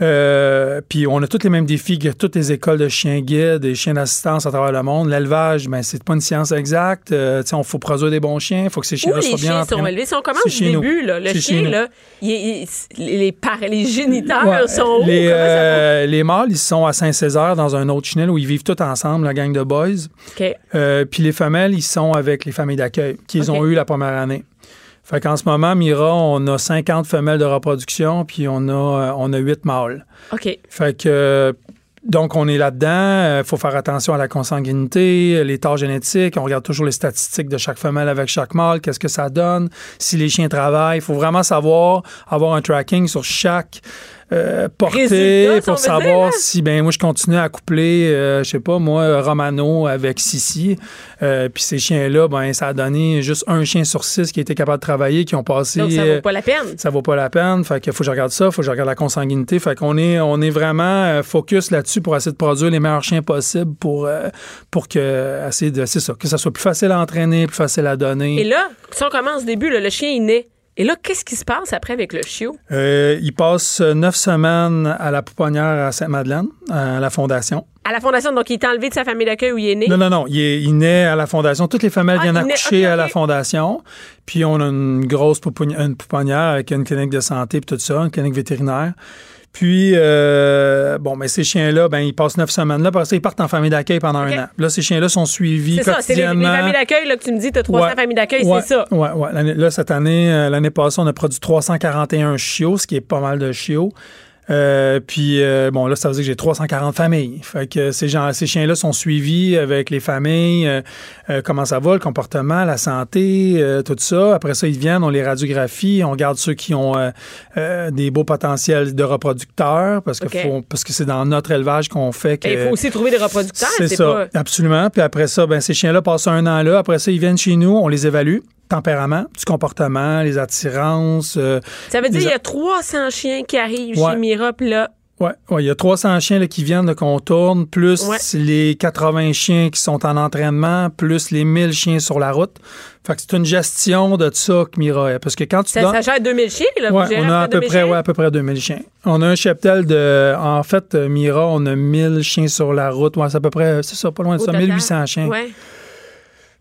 Euh, puis on a tous les mêmes défis que toutes les écoles de chiens guides, des chiens d'assistance à travers le monde. L'élevage, ben c'est pas une science exacte. Euh, on faut produire des bons chiens, il faut que ces chiens-là soient bien chiens sont élevés? Si on commence du début, là, le chien, là, il- il- les, par- les géniteurs Ouais, sont où? Les, Comment ça euh, les mâles, ils sont à Saint-Césaire dans un autre chenil où ils vivent tous ensemble, la gang de boys. va? OK. Euh, puis les femelles, ils sont avec les familles d'accueil qu'ils ont eu la première année. Fait qu'en ce moment, Mira, on a 50 femelles de reproduction, puis on a, euh, on a 8 mâles. OK. Fait que, euh, donc, on est là-dedans. Il faut faire attention à la consanguinité, l'état génétique. On regarde toujours les statistiques de chaque femelle avec chaque mâle. Qu'est-ce que ça donne? Si les chiens travaillent, il faut vraiment savoir, avoir un tracking sur chaque euh, Résultat, on pour savoir dire, si, ben moi, je continue à coupler, euh, je sais pas, moi, Romano avec Sissi. Euh, puis ces chiens-là, ben ça a donné juste un chien sur six qui était capable de travailler, qui ont passé... Donc, ça vaut pas la peine. ça vaut pas la peine. Fait qu'il faut que je regarde ça, faut que je regarde la consanguinité. Fait qu'on est, on est vraiment euh, focus là-dessus pour essayer de produire les meilleurs chiens possibles pour, euh, pour que, essayer de, c'est ça, que ça soit plus facile à entraîner, plus facile à donner. Et là, si on commence au début, là, le chien, il naît. Et là, qu'est-ce qui se passe après avec le chiot? Euh, il passe neuf semaines à la pouponnière à Sainte-Madeleine, à la fondation. À la fondation, donc il est enlevé de sa famille d'accueil où il est né? Non, non, non. Il, est- il naît à la fondation. Toutes les femelles Ah, viennent accoucher à la fondation. Puis on a une grosse pouponnière, une pouponnière avec une clinique de santé et tout ça, une clinique vétérinaire. Puis, euh, bon, mais ces chiens-là, ben, ils passent neuf semaines là. Parce qu'ils partent en famille d'accueil pendant un an. Là, ces chiens-là sont suivis C'est ça, c'est les, les quotidiennement. familles d'accueil là, que tu me dis, tu as 300 Ouais. familles d'accueil, Ouais, c'est ça. Ouais, ouais. Là, cette année, euh, l'année passée, on a produit 341 chiots, ce qui est pas mal de chiots. Euh, puis, euh, bon, là, ça veut dire que j'ai 340 familles. Fait que ces, gens, ces chiens-là sont suivis avec les familles, euh, euh, comment ça va, le comportement, la santé, euh, tout ça. Après ça, ils viennent, on les radiographie, on garde ceux qui ont des beaux potentiels de reproducteurs, parce que faut- parce que c'est dans notre élevage qu'on fait que... Et Il faut aussi trouver des reproducteurs. C'est C'est ça, pas. absolument. Puis après ça, ben, ces chiens-là passent un an là. Après ça, ils viennent chez nous, on les évalue. Tempérament, du comportement, les attirances. euh, Ça veut dire qu'il y a 300 chiens qui arrivent Ouais. chez Mira, puis là, ouais, ouais, il y a 300 chiens là, qui viennent, qu'on tourne, plus Ouais. les 80 chiens qui sont en entraînement, plus les 1000 chiens sur la route. Fait que c'est une gestion de ça que Mira est. Parce que quand tu ça, donnes- ça gère 2000 chiens. Là, Ouais, on a à peu 2000 près, ouais, à peu près 2000 chiens. On a un cheptel de. En fait, Mira, on a 1000 chiens sur la route. Ouais, c'est à peu près, c'est ça, pas loin de Au ça, total. 1800 chiens.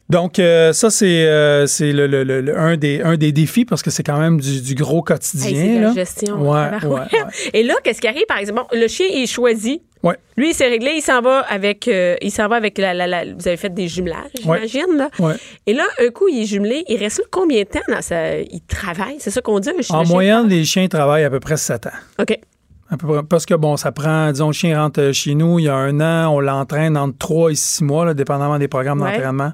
Donc, euh, ça, c'est euh, le, le- le- un, des, un des défis parce que c'est quand même du, du gros Hey, quotidien. c'est de la là. gestion. Ouais, tabarouette. ouais, ouais. Et là, qu'est-ce qui arrive, par exemple? Le chien est choisi. Ouais. Lui, il s'est réglé, il s'en va avec, euh, il s'en va avec la, la- la- Vous avez fait des jumelages, j'imagine, là. Ouais. Et là, un coup, il est jumelé. Il reste là combien de temps dans sa. Il travaille, c'est ça qu'on dit, un chien? En moyenne, les chiens travaillent à peu près 7 ans. OK. Parce que, bon, ça prend, disons, le chien rentre chez nous il y a un an, on l'entraîne entre 3 et 6 mois, là, dépendamment des programmes Ouais. d'entraînement.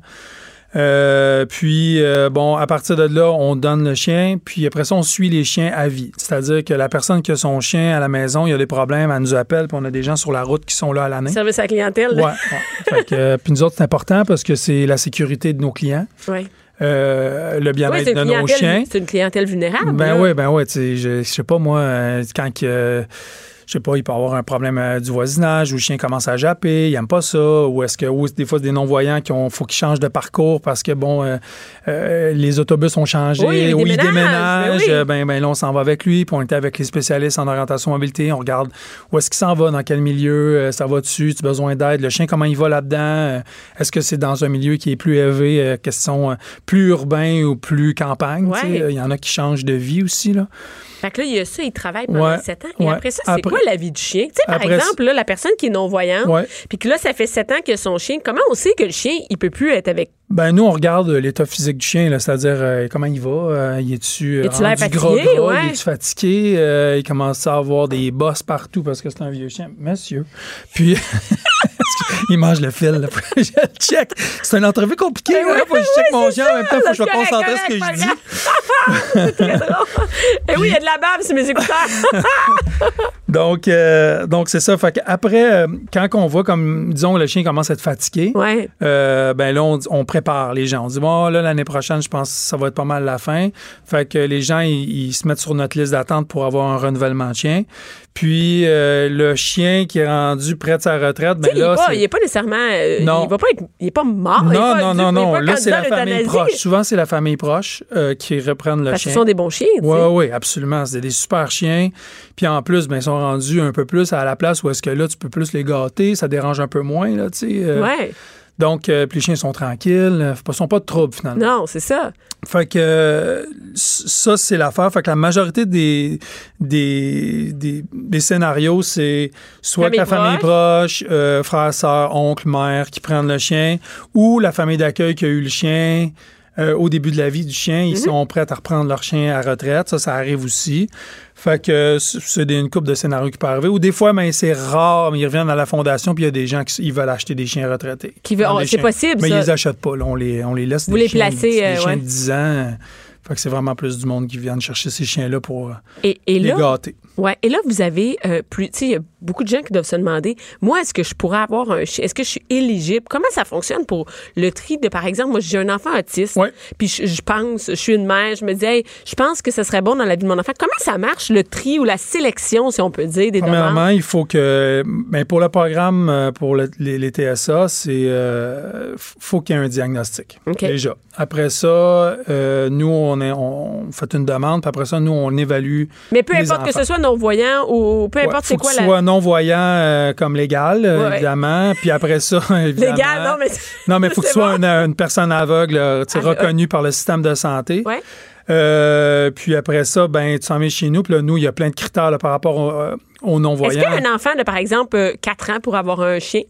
Euh, puis, euh, bon, à partir de là, on donne le chien, puis après ça, on suit les chiens à vie. C'est-à-dire que la personne qui a son chien à la maison, il y a des problèmes, elle nous appelle, puis on a des gens sur la route qui sont là à l'année. Service à la clientèle. Ouais, là. ouais. Fait que, euh, puis nous autres, c'est important parce que c'est la sécurité de nos clients, Ouais. Euh, le bien-être c'est de nos chiens. c'est une clientèle vulnérable. Ben là. oui, ben oui, je, je sais pas moi, euh, quand que, je sais pas, il peut avoir un problème euh, du voisinage où le chien commence à japper, il aime pas ça, ou est-ce que ou des fois des non-voyants qui ont faut qu'ils changent de parcours parce que bon euh, euh, les autobus ont changé Oui, ou ils déménage, déménagent, ben oui. ben, ben là on s'en va avec lui, puis on était avec les spécialistes en orientation mobilité, on regarde où est-ce qu'il s'en va, dans quel milieu, ça va dessus, tu as besoin d'aide, le chien comment il va là-dedans, est-ce que c'est dans un milieu qui est plus élevé, question plus urbain ou plus campagne, Ouais. il y en a qui changent de vie aussi là. Fait que là, il y a ça, il travaille pendant Ouais, 7 ans. Et ouais. après ça, c'est Après- quoi la vie du chien? Tu sais, par Après- exemple, là, la personne qui est non-voyante, puis que là, ça fait 7 ans que son chien, comment on sait que le chien, il peut plus être avec. Ben nous on regarde euh, l'état physique du chien, c'est-à-dire euh, comment il va, euh, il est-tu euh, gras, Ouais. il est-tu fatigué, il commence à avoir des bosses partout parce que c'est un vieux chien, monsieur. Puis il mange le fil, là. je le check. C'est une entrevue compliquée, Ben là, faut que je check mon chien en même temps, faut que je me concentre sur ce que je dis. c'est très drôle. Et oui, il y a de la bave sur mes écouteurs. Donc donc c'est ça. Fait qu'après, euh, quand on voit comme disons le chien commence à être fatigué, ouais. Ben là, on, on prépare les gens. On dit, bon, là, l'année prochaine, je pense que ça va être pas mal la fin. Fait que les gens, ils, ils se mettent sur notre liste d'attente pour avoir un renouvellement de chien. Puis, euh, le chien qui est rendu près de sa retraite, ben sais, il, est là, pas, pas nécessairement. euh, Non. Il va pas être. Il est pas mort. non, pas non, non, non. Là, c'est la famille proche. Souvent, c'est la famille proche euh, qui reprennent le Parce chien. ce sont des bons chiens. Oui, oui, absolument. C'est des super chiens. Puis en plus, ben, ils sont rendus un peu plus à la place où est-ce que là, tu peux plus les gâter. Ça dérange un peu moins, là, tu sais. Ouais. Donc, euh, puis les chiens sont tranquilles. euh, Ils sont pas de trouble, finalement. Non, c'est ça. Fait que euh, ça, c'est l'affaire. Fait que la majorité des, des, des, des scénarios, c'est soit Famille que la famille proche, euh, frère, sœur, oncle, mère qui prennent le chien, ou la famille d'accueil qui a eu le chien euh, au début de la vie du chien. Ils sont prêts à reprendre leur chien à retraite. Ça, ça arrive aussi. Fait que c'est une couple de scénarios qui peuvent arriver. Ou des fois, ben, c'est rare, mais ils reviennent à la fondation, puis il y a des gens qui ils veulent acheter des chiens retraités. Qui veut- Dans oh, c'est possible, Mais ça. ils les achètent pas. là. On, les, on les laisse Vous des les chiens, placez, des euh, chiens ouais. de 10 ans. Fait que c'est vraiment plus du monde qui viennent chercher ces chiens-là pour Et, et les là, gâter. Ouais, et là, vous avez euh, plus. Tu sais, il y a beaucoup de gens qui doivent se demander moi, est-ce que je pourrais avoir un chien Est-ce que je suis éligible? Comment ça fonctionne pour le tri de, par exemple, moi, j'ai un enfant autiste. Ouais. Puis je, je pense, je suis une mère, je me dis, hey, je pense que ce serait bon dans la vie de mon enfant. Comment ça marche, le tri ou la sélection, si on peut dire, des Premièrement, demandes? il faut que, ben pour le programme, euh, pour le- les, les TSA, c'est euh, faut qu'il y ait un diagnostic déjà. Après ça, euh, nous on, est, on fait une demande, puis après ça, nous on évalue. Mais peu importe que ce soit non-voyant ou peu importe c'est quoi que la. soit non voyant euh, comme légal, euh, Ouais. évidemment. Puis après ça, évidemment. Légal, non, mais. Non, mais il faut que soit bon. une, une personne aveugle, tu Ah, reconnue par le système de santé. Ouais. Euh, puis après ça, ben, tu s'en viens chez nous. Puis là, nous, il y a plein de critères là, par rapport au- aux Est-ce non-voyants. qu'un enfant de, par exemple, 4 ans pour avoir un chien?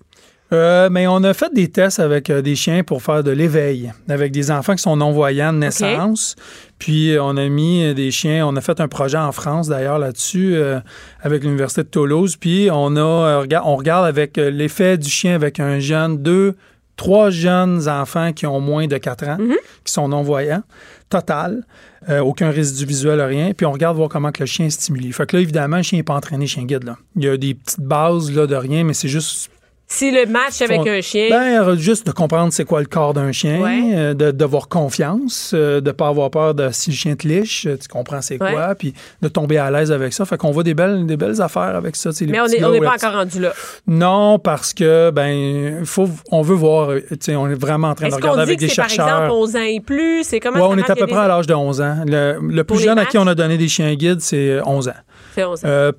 Euh, mais on a fait des tests avec euh, des chiens pour faire de l'éveil, avec des enfants qui sont non-voyants de naissance. Puis euh, on a mis des chiens, on a fait un projet en France d'ailleurs là-dessus euh, avec l'Université de Toulouse. Puis on a on regarde avec l'effet du chien avec un jeune, deux, trois jeunes enfants qui ont moins de 4 ans, qui sont non-voyants, total. Euh, aucun résidu visuel, rien. Puis on regarde voir comment que le chien est stimulé. Fait que là, évidemment, le chien n'est pas entraîné chien guide. Là. Il y a des petites bases là, de rien, mais c'est juste Si le match avec un chien. ben, euh, juste de comprendre c'est quoi le corps d'un chien, Ouais. euh, de d'avoir confiance, euh, de pas avoir peur de si le chien te liche, euh, tu comprends c'est Ouais. quoi, puis de tomber à l'aise avec ça. Fait qu'on voit des belles, des belles affaires avec ça. les mais on n'est on pas encore rendu là. Non, parce que ben, faut, on veut voir. tu sais, on est vraiment en train de regarder avec des c'est par chercheurs. exemple 11 ans et plus? C'est comment Ouais, ça on est à peu près des- à l'âge de 11 ans. Le, plus jeune à qui on a donné des chiens guides, c'est euh, 11 ans. C'est 11 ans. Euh,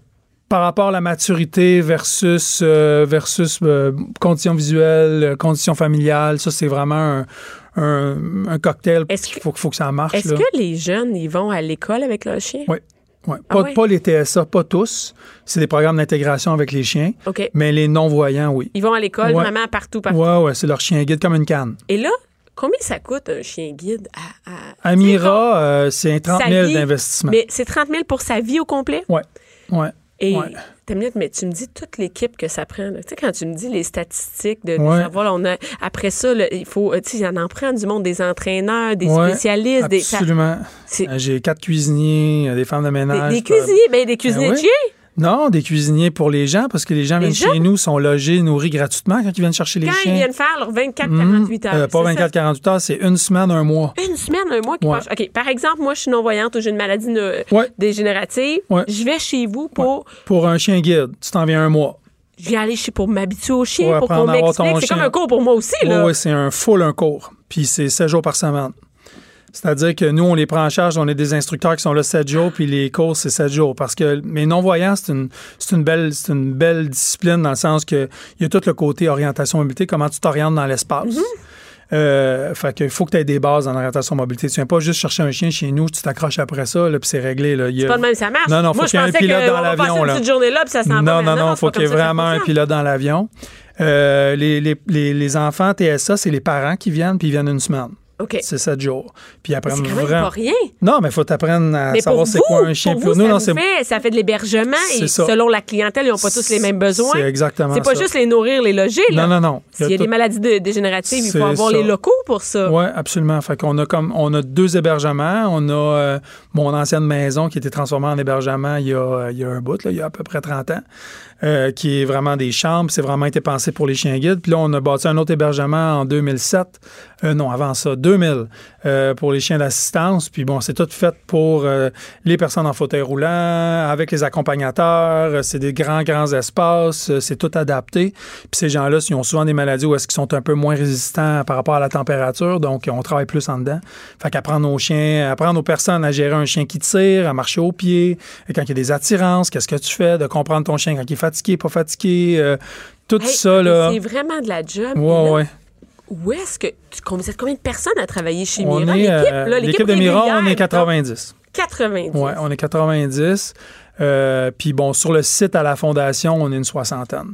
par rapport à la maturité versus, euh, versus euh, conditions visuelles, euh, conditions familiales, ça, c'est vraiment un, un- un cocktail Est-ce qu'il faut, faut que ça marche. Est-ce que les jeunes, ils vont à l'école avec leur chien? Oui. Ouais. Ah Pas, ouais? pas les TSA, pas tous. C'est des programmes d'intégration avec les chiens. OK. Mais les non-voyants, oui. Ils vont à l'école Ouais. vraiment partout, partout. Ouais, ouais, c'est leur chien guide comme une canne. Et là, combien ça coûte un chien guide à. à- Amira, euh, c'est 30 Sa 000 vie, d'investissement. Mais c'est 30 000 pour sa vie au complet? Ouais, ouais. Et Ouais. minute, mais tu me dis toute l'équipe que ça prend. là. Tu sais, quand tu me dis les statistiques de, de Ouais. savoir, là, on a, après ça, là, il faut, tu sais, il en en prend du monde, des entraîneurs, des Ouais, spécialistes, des, ça- Absolument. Euh, J'ai quatre cuisiniers, des femmes de des, ménage. des cuisiniers, ben, des cuisiniers Ben de oui. Non, des cuisiniers pour les gens, parce que les gens Les viennent gens? chez nous, sont logés, nourris gratuitement quand ils viennent chercher les Quand chiens. ils viennent faire leurs 24-48 Mhm. heures. Euh, pas ça? 24-48 heures, c'est une semaine, un mois. Une semaine, un mois qui Ouais. passe. OK, par exemple, moi, je suis non-voyante ou j'ai une maladie ne- Ouais. dégénérative. Ouais. Je vais chez vous pour. Pour un chien guide, tu t'en viens un mois. Je viens aller chez pour m'habituer au chien, Pour pour qu'on m'explique. C'est comme un cours pour moi aussi, Oui, là. oui, c'est un full un cours. Puis c'est 7 jours par semaine. C'est-à-dire que nous, on les prend en charge, on est des instructeurs qui sont là 7 jours, puis les cours, c'est 7 jours. Parce que mes non-voyants, c'est une, une, belle, c'est une belle discipline dans le sens que il y a tout le côté orientation mobilité, comment tu t'orientes dans l'espace. Euh, fait qu'il faut que tu aies des bases en orientation mobilité. Tu viens pas juste chercher un chien chez nous, tu t'accroches après ça, là, puis c'est réglé. Là. Il a- pas de même, ça marche. Non, non, faut qu'il y ait un pilote dans l'avion. Non, mais non, non, faut qu'il y ait vraiment un pilote dans l'avion. Euh, les, les, les, les enfants TSA, c'est les parents qui viennent, puis ils viennent une semaine. OK. C'est sept jours. Puis même vraiment. pas rien. Non, mais il faut t'apprendre à Mais savoir c'est quoi un chien. pour vous, nous, ça, non, vous c'est fait, ça fait de l'hébergement et ça. selon la clientèle, ils n'ont pas tous les mêmes besoins. C'est exactement C'est pas ça. juste les nourrir, les loger. Là. Non, non, non. S'il y a des maladies de- dégénératives, il faut avoir les locaux pour ça. Oui, absolument. Fait qu'on a comme on a deux hébergements. On a euh, mon ancienne maison qui a été transformée en hébergement il y a, il y a un bout, là, il y a à peu près 30 ans, euh, qui est vraiment des chambres. C'est vraiment été pensé pour les chiens guides. Puis là, on a bâti un autre hébergement en 2007. Euh, non, avant ça, 2000, euh, pour les chiens d'assistance. Puis bon, c'est tout fait pour euh, les personnes en fauteuil roulant, avec les accompagnateurs. Euh, C'est des grands, grands espaces. Euh, C'est tout adapté. Puis ces gens-là, ils ont souvent des maladies où est-ce qu'ils sont un peu moins résistants par rapport à la température. Donc, on travaille plus en dedans. Fait qu'apprendre aux chiens, apprendre aux personnes à gérer un chien qui tire, à marcher au pied, et quand il y a des attirances, qu'est-ce que tu fais, de comprendre ton chien quand il est fatigué, pas fatigué, euh, tout Hey, ça, là. C'est vraiment de la job. Ouais, là, ouais. Où est-ce que. tu- Vous êtes combien de personnes à travailler chez On Mira? L'équipe, euh, l'équipe de Mira, on est 90. 90. Ouais, on est 90. Euh, Puis bon, sur le site à la fondation, on est une soixantaine.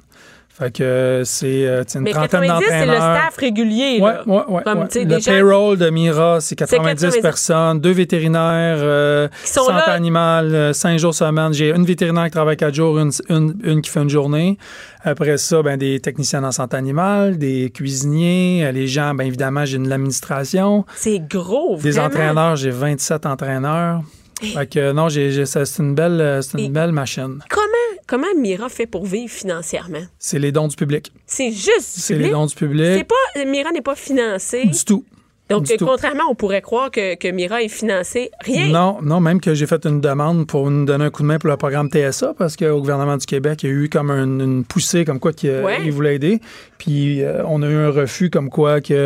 Fait que c'est euh, une Mais trentaine 90, c'est le d'entraîneurs. staff régulier. Ouais, là. ouais, ouais, Comme, ouais. tu sais, Le gens payroll de Mira, c'est 90, 90. personnes, deux vétérinaires, euh, Qui sont santé là. animale, euh, cinq jours semaine. J'ai une vétérinaire qui travaille quatre jours, une, une, une qui fait une journée. Après ça, ben, des techniciens en santé animale, des cuisiniers, euh, les gens, ben, évidemment, j'ai de l'administration. C'est gros, Des vraiment. entraîneurs, j'ai 27 entraîneurs. Fait que non, j'ai, c'est une belle, c'est une Et- belle machine. Comment, comment Mira fait pour vivre financièrement? C'est les dons du public. C'est juste du C'est les dons du C'est public. pas, Mira n'est pas financé. Du tout. Donc, du tout. contrairement, on pourrait croire que, que Mira est financé. Rien. Non, non, même que j'ai fait une demande pour nous donner un coup de main pour le programme TSA parce qu'au gouvernement du Québec, il y a eu comme un- une poussée comme quoi qu'il Ouais. voulait aider. Puis euh, on a eu un refus comme quoi qu'il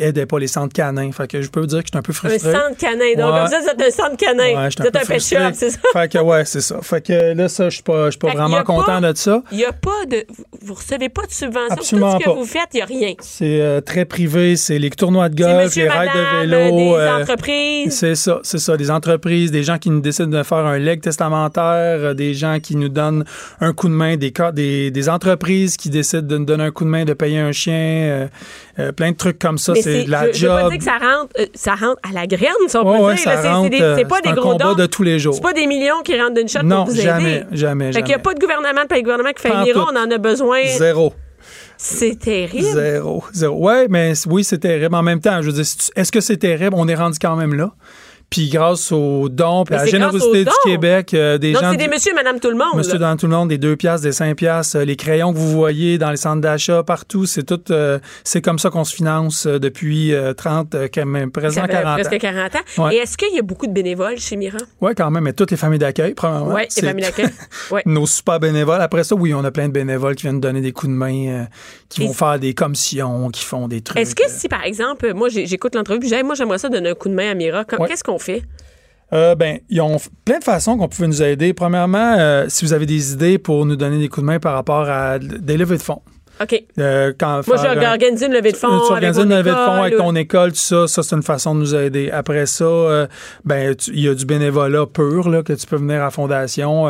aidait pas les centres canins. Fait que je peux vous dire que je suis un peu Un frustré. centre canin. Donc, Ouais. comme ça, c'est un centre canin. Ouais, c'est un peu pet shop, c'est ça? Fait que ouais, c'est ça. Fait que là, ça, je suis pas, vraiment content pas- de ça. Il n'y a pas de. Vous recevez pas de subvention. Absolument Tout ce que pas. vous faites, il n'y a rien. C'est euh, très privé, c'est les tournois de C'est monsieur, les madame, de vélo. des euh, entreprises. C'est ça, c'est ça. Des entreprises, des gens qui nous décident de faire un leg testamentaire, euh, des gens qui nous donnent un coup de main, des, des, des entreprises qui décident de nous donner un coup de main, de payer un chien, euh, euh, plein de trucs comme ça. C'est de la je, je veux pas job. dire que ça rentre, ça rentre à la graine, si on peut ouais, dire. C'est- pas des un gros dons. de tous les jours. C'est pas des millions qui rentrent d'une shot Non, pour vous jamais, aider. jamais, Fait qu'il n'y a jamais. pas de gouvernement, pas de gouvernement qui fait tout. on en a besoin. Zéro. C'est terrible. Zéro. Zéro. Ouais, mais oui, c'est terrible. En même temps, je veux dire, est-ce que c'est terrible? On est rendu quand même là. Puis grâce aux dons, puis à la générosité du. Québec, euh, des Donc, gens. c'est des monsieur et madame tout le monde. Monsieur dans tout le monde, des 2 piastres, des 5 piastres, euh, les crayons que vous voyez dans les centres d'achat, partout, c'est tout, euh, c'est comme ça qu'on se finance euh, depuis euh, 30, euh, quand même, fait 40 presque ans. 40 ans. Ouais. Et est-ce qu'il y a beaucoup de bénévoles chez Mira? Oui, quand même, mais toutes les familles d'accueil, premièrement. Oui, les familles d'accueil. Ouais. Nos super bénévoles. Après ça, oui, on a plein de bénévoles qui viennent donner des coups de main, qui Et- vont faire des commissions, qui font des trucs. Est-ce que si, par exemple, moi, j'écoute l'entrevue, moi, j'aimerais ça donner un coup de main à Mira, Ouais. qu'est-ce qu'on fait? Euh, ben, ils ont plein de façons qu'on pouvait nous aider. Premièrement, euh, si vous avez des idées pour nous donner des coups de main par rapport à des levées de fonds. OK. Euh, quand Moi, j'ai euh, organisé une levée de fonds. tu organises une levée de fonds avec ton école, tout ça, ça c'est une façon de nous aider. Après ça, euh, ben il y a du bénévolat pur là, que tu peux venir à la fondation.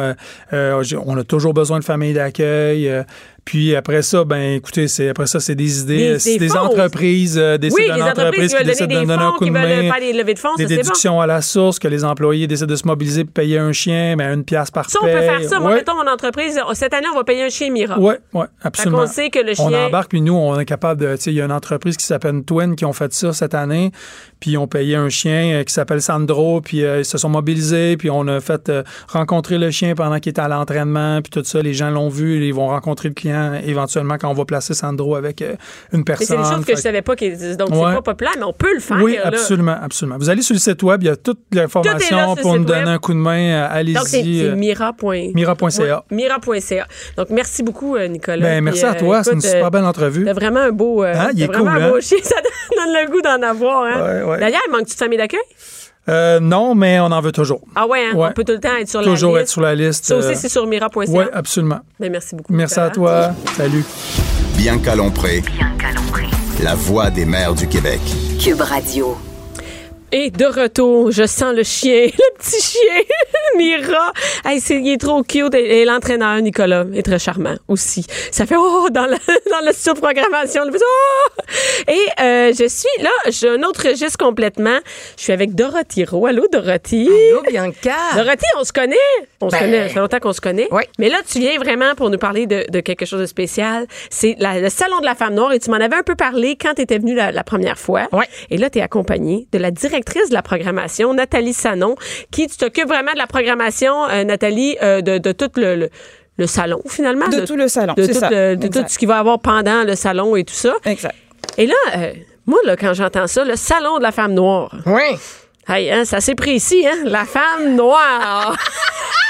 Euh, on a toujours besoin de familles d'accueil. Puis après ça, ben écoutez, c'est après ça c'est des idées, Des- euh, des des entreprises euh, décident Oui, les entreprises qui décident donner de des donner un fonds, coup qui de veulent main, faire des levées de fonds, des ça, bon. déductions à la source, que les employés décident de se mobiliser pour payer un chien, ben une pièce par Ça, on peut faire ça. Moi, Ouais. mettons, mon entreprise, cette année, on va payer un chien Mira. Oui, oui, absolument. qu'on sait que le On chien. embarque, puis nous, on est capable de. Tu sais, il y a une entreprise qui s'appelle Twin qui ont fait ça cette année, puis ils ont payé un chien euh, qui s'appelle Sandro, puis euh, ils se sont mobilisés, puis on a fait euh, rencontrer le chien pendant qu'il était à l'entraînement, puis tout ça, les gens l'ont vu, ils vont rencontrer le client éventuellement quand on va placer Sandro avec euh, une Mais c'est personne. des choses que je savais pas. qui- Donc, Ouais. c'est pas populaire, mais on peut le faire. oui, là. absolument, absolument. Vous allez sur le site web, il y a toute l'information pour nous donner web. un coup de main. euh, Allez-y. Donc, c'est c'est euh, mira. mira.ca. Ouais, Mira.ca. Donc, merci beaucoup, euh, Nicolas. Ben, Puis, merci à euh, toi, c'est une super euh, belle entrevue. T'as vraiment un beau. euh, Hein, il est vraiment cool, un beau hein? chien. Ça donne le goût d'en avoir. Hein? Ouais, ouais. D'ailleurs, il manque-tu de famille d'accueil? Euh, non, mais on en veut toujours. Ah ouais, hein? Ouais. on peut tout le temps être sur Toujours la être liste. sur la liste. Ça aussi, euh, c'est sur mira.ca. Oui, absolument. Ben, merci beaucoup. Merci à toi. Salut. Bianca Lompré, Bianca Lompré. la voix des mères du Québec. Cube Radio. Et de retour, je sens le chien, le petit chien, Mira. Hey, c'est, il est trop cute. Et, et l'entraîneur, Nicolas, est très charmant aussi. Ça fait oh dans, la, dans le studio de programmation. il fait, oh! Et euh, je suis là, j'ai un autre registre complètement. Je suis avec Dorothy Rowe. Allô, Dorothy? Allô, Bianca? Dorothy, on se connaît? On se Ben, connaît. Ça fait longtemps qu'on se connaît. oui. Mais là, tu viens vraiment pour nous parler de, de quelque chose de spécial. C'est la- le Salon de la femme noire. Et tu m'en avais un peu parlé quand tu étais venue la, la première fois. Oui. Et là, tu es accompagnée de la directrice de la programmation, Nathalie Sanon, qui tu t'occupes vraiment de la programmation, euh, Nathalie, euh, de, de tout le, le- le salon, finalement. De tout le salon, De, tout, ça. le- de tout Exact. ce qu'il va y avoir pendant le salon et tout ça. Exact. Et là, euh, moi, là, quand j'entends ça, le Salon de la femme noire. Oui. Hey, hein, c'est assez précis, hein? La femme noire.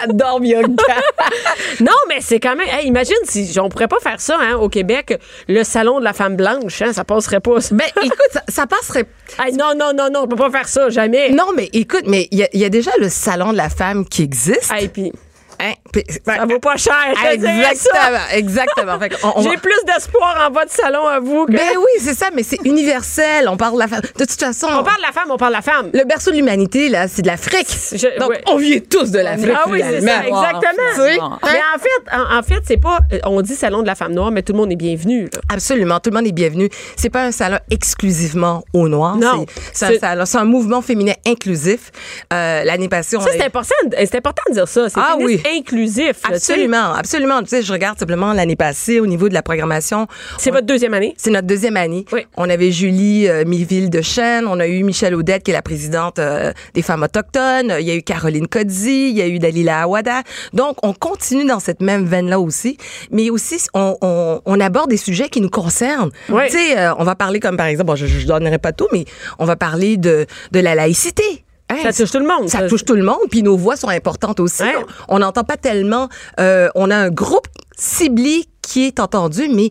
J'adore Bianca. non, mais c'est quand même. hey, imagine si on pourrait pas faire ça hein, au Québec, le salon de la femme blanche, hein, ça passerait pas. ça. ben, écoute, ça, ça passerait. Hey, non, non, non, non, on peut pas faire ça, jamais. Non, mais écoute, mais il y, a- il y a déjà le salon de la femme qui existe. Hey, puis Hein? Puis- ça vaut pas cher. je ça. Exactement, exactement. On J'ai plus d'espoir en votre salon à vous que. Ben oui, c'est ça, mais c'est universel. On parle de la femme. De toute façon, on parle de la femme, on parle de la femme. le berceau de l'humanité, là, c'est de l'Afrique. Je- Donc, ouais. on vient tous de l'Afrique. Ah oui, c'est ça, exactement. Sais? Mais en fait, en, en fait, c'est pas. euh, On dit salon de la femme noire, mais tout le monde est bienvenu. Là. Absolument, tout le monde est bienvenu. C'est pas un salon exclusivement aux Noirs. Non. C'est- un salon, c'est un mouvement féminin inclusif. Euh, L'année passée, on Ça, a- c'est important, c'est important de dire ça. Ah oui. Inclusif. là. Absolument, absolument. Tu sais, je regarde simplement l'année passée au niveau de la programmation. C'est On- votre deuxième année? C'est notre deuxième année. Oui. On avait Julie euh, Miville de Chêne, on a eu Michelle Audette qui est la présidente euh, des femmes autochtones, il y a eu Caroline Codzi, il y a eu Dalila Awada. Donc on continue dans cette même veine là aussi, mais aussi on, on, on aborde des sujets qui nous concernent. Oui. Tu sais, euh, on va parler comme par exemple, bon, je, je donnerai pas tout, mais on va parler de de la laïcité. Hein, Ça touche tout le monde. ça touche tout le monde, puis nos voix sont importantes aussi. On n'entend pas tellement. euh, on a un groupe ciblé qui est entendu, mais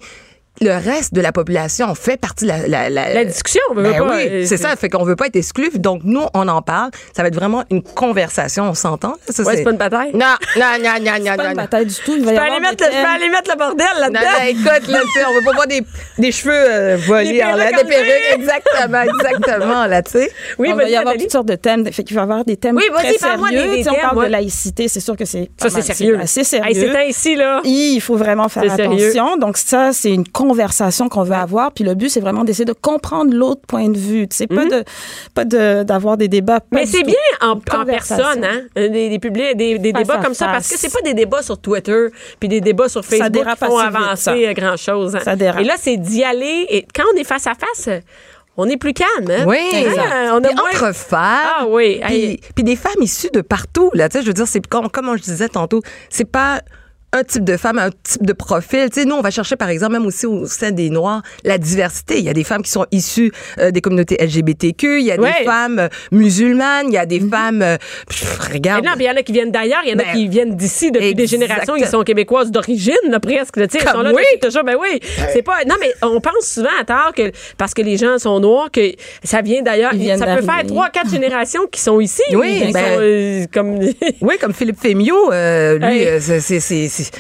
le reste de la population fait partie de la, la, la, La discussion, on veut Ben pas. oui, euh, c'est ça. Fait qu'on veut pas être exclu. Donc nous, on en parle. Ça va être vraiment une conversation. On s'entend. là? Ça, Ouais, c'est pas une bataille. Non, non, non, non, non, Pas non. une non. bataille du tout. Il va Je y peux, aller avoir mettre, le- je peux thèmes. aller mettre le bordel là-dedans. non, écoute, là, tu sais, on veut pas voir des, des cheveux euh, volés en l'air, perruques des perruques, exactement, exactement, là, tu sais. Oui, on va y avoir toutes sortes de thèmes. Fait qu'il va y avoir des thèmes Oui, vas-y, très parle-moi des- sérieux. des on parle de laïcité. C'est sûr que c'est Ça, pas c'est sérieux. assez Hey, sérieux. c'est ainsi, là. Il faut vraiment faire C'est attention. Donc ça, c'est une conversation qu'on veut avoir. Puis le but, c'est vraiment d'essayer de comprendre l'autre point de vue. Tu sais, pas de pas de d'avoir des débats. pas. Mais c'est bien en, personne, hein? euh, Des, des, publics- des, des Face débats comme ça, parce que c'est pas des débats sur Twitter puis des débats sur Facebook dérape qui font vite, avancer ça. euh, grand-chose. hein. Ça dérape. Et là, c'est d'y aller. Et quand on est face à face, euh, on est plus calme. Hein? Oui, Hein, On a moins- entre femmes. Ah oui. Puis, puis des femmes issues de partout. Là, tu sais, je veux dire, c'est comme, comme je disais tantôt, c'est pas un type de femme, un type de profil. Tu sais, nous, on va chercher, par exemple, même aussi au sein des Noirs, la diversité. Il y a des femmes qui sont issues euh, des communautés LGBTQ, il y a Ouais. des femmes euh, musulmanes, il y a des femmes... euh, pff, regarde... non, puis il y en a qui viennent d'ailleurs, il y en a Ben, qui viennent d'ici depuis des générations, ils sont québécoises d'origine, presque. tu sais, Ils sont là oui. depuis toujours. Ben oui. C'est pas. Non, mais on pense souvent à tort que parce que les gens sont noirs, que ça vient d'ailleurs. Ça peut faire trois, quatre générations qui sont ici. Oui, ben- sont, euh, comme. Oui, comme Philippe Fémio, euh, lui, Hey. c'est-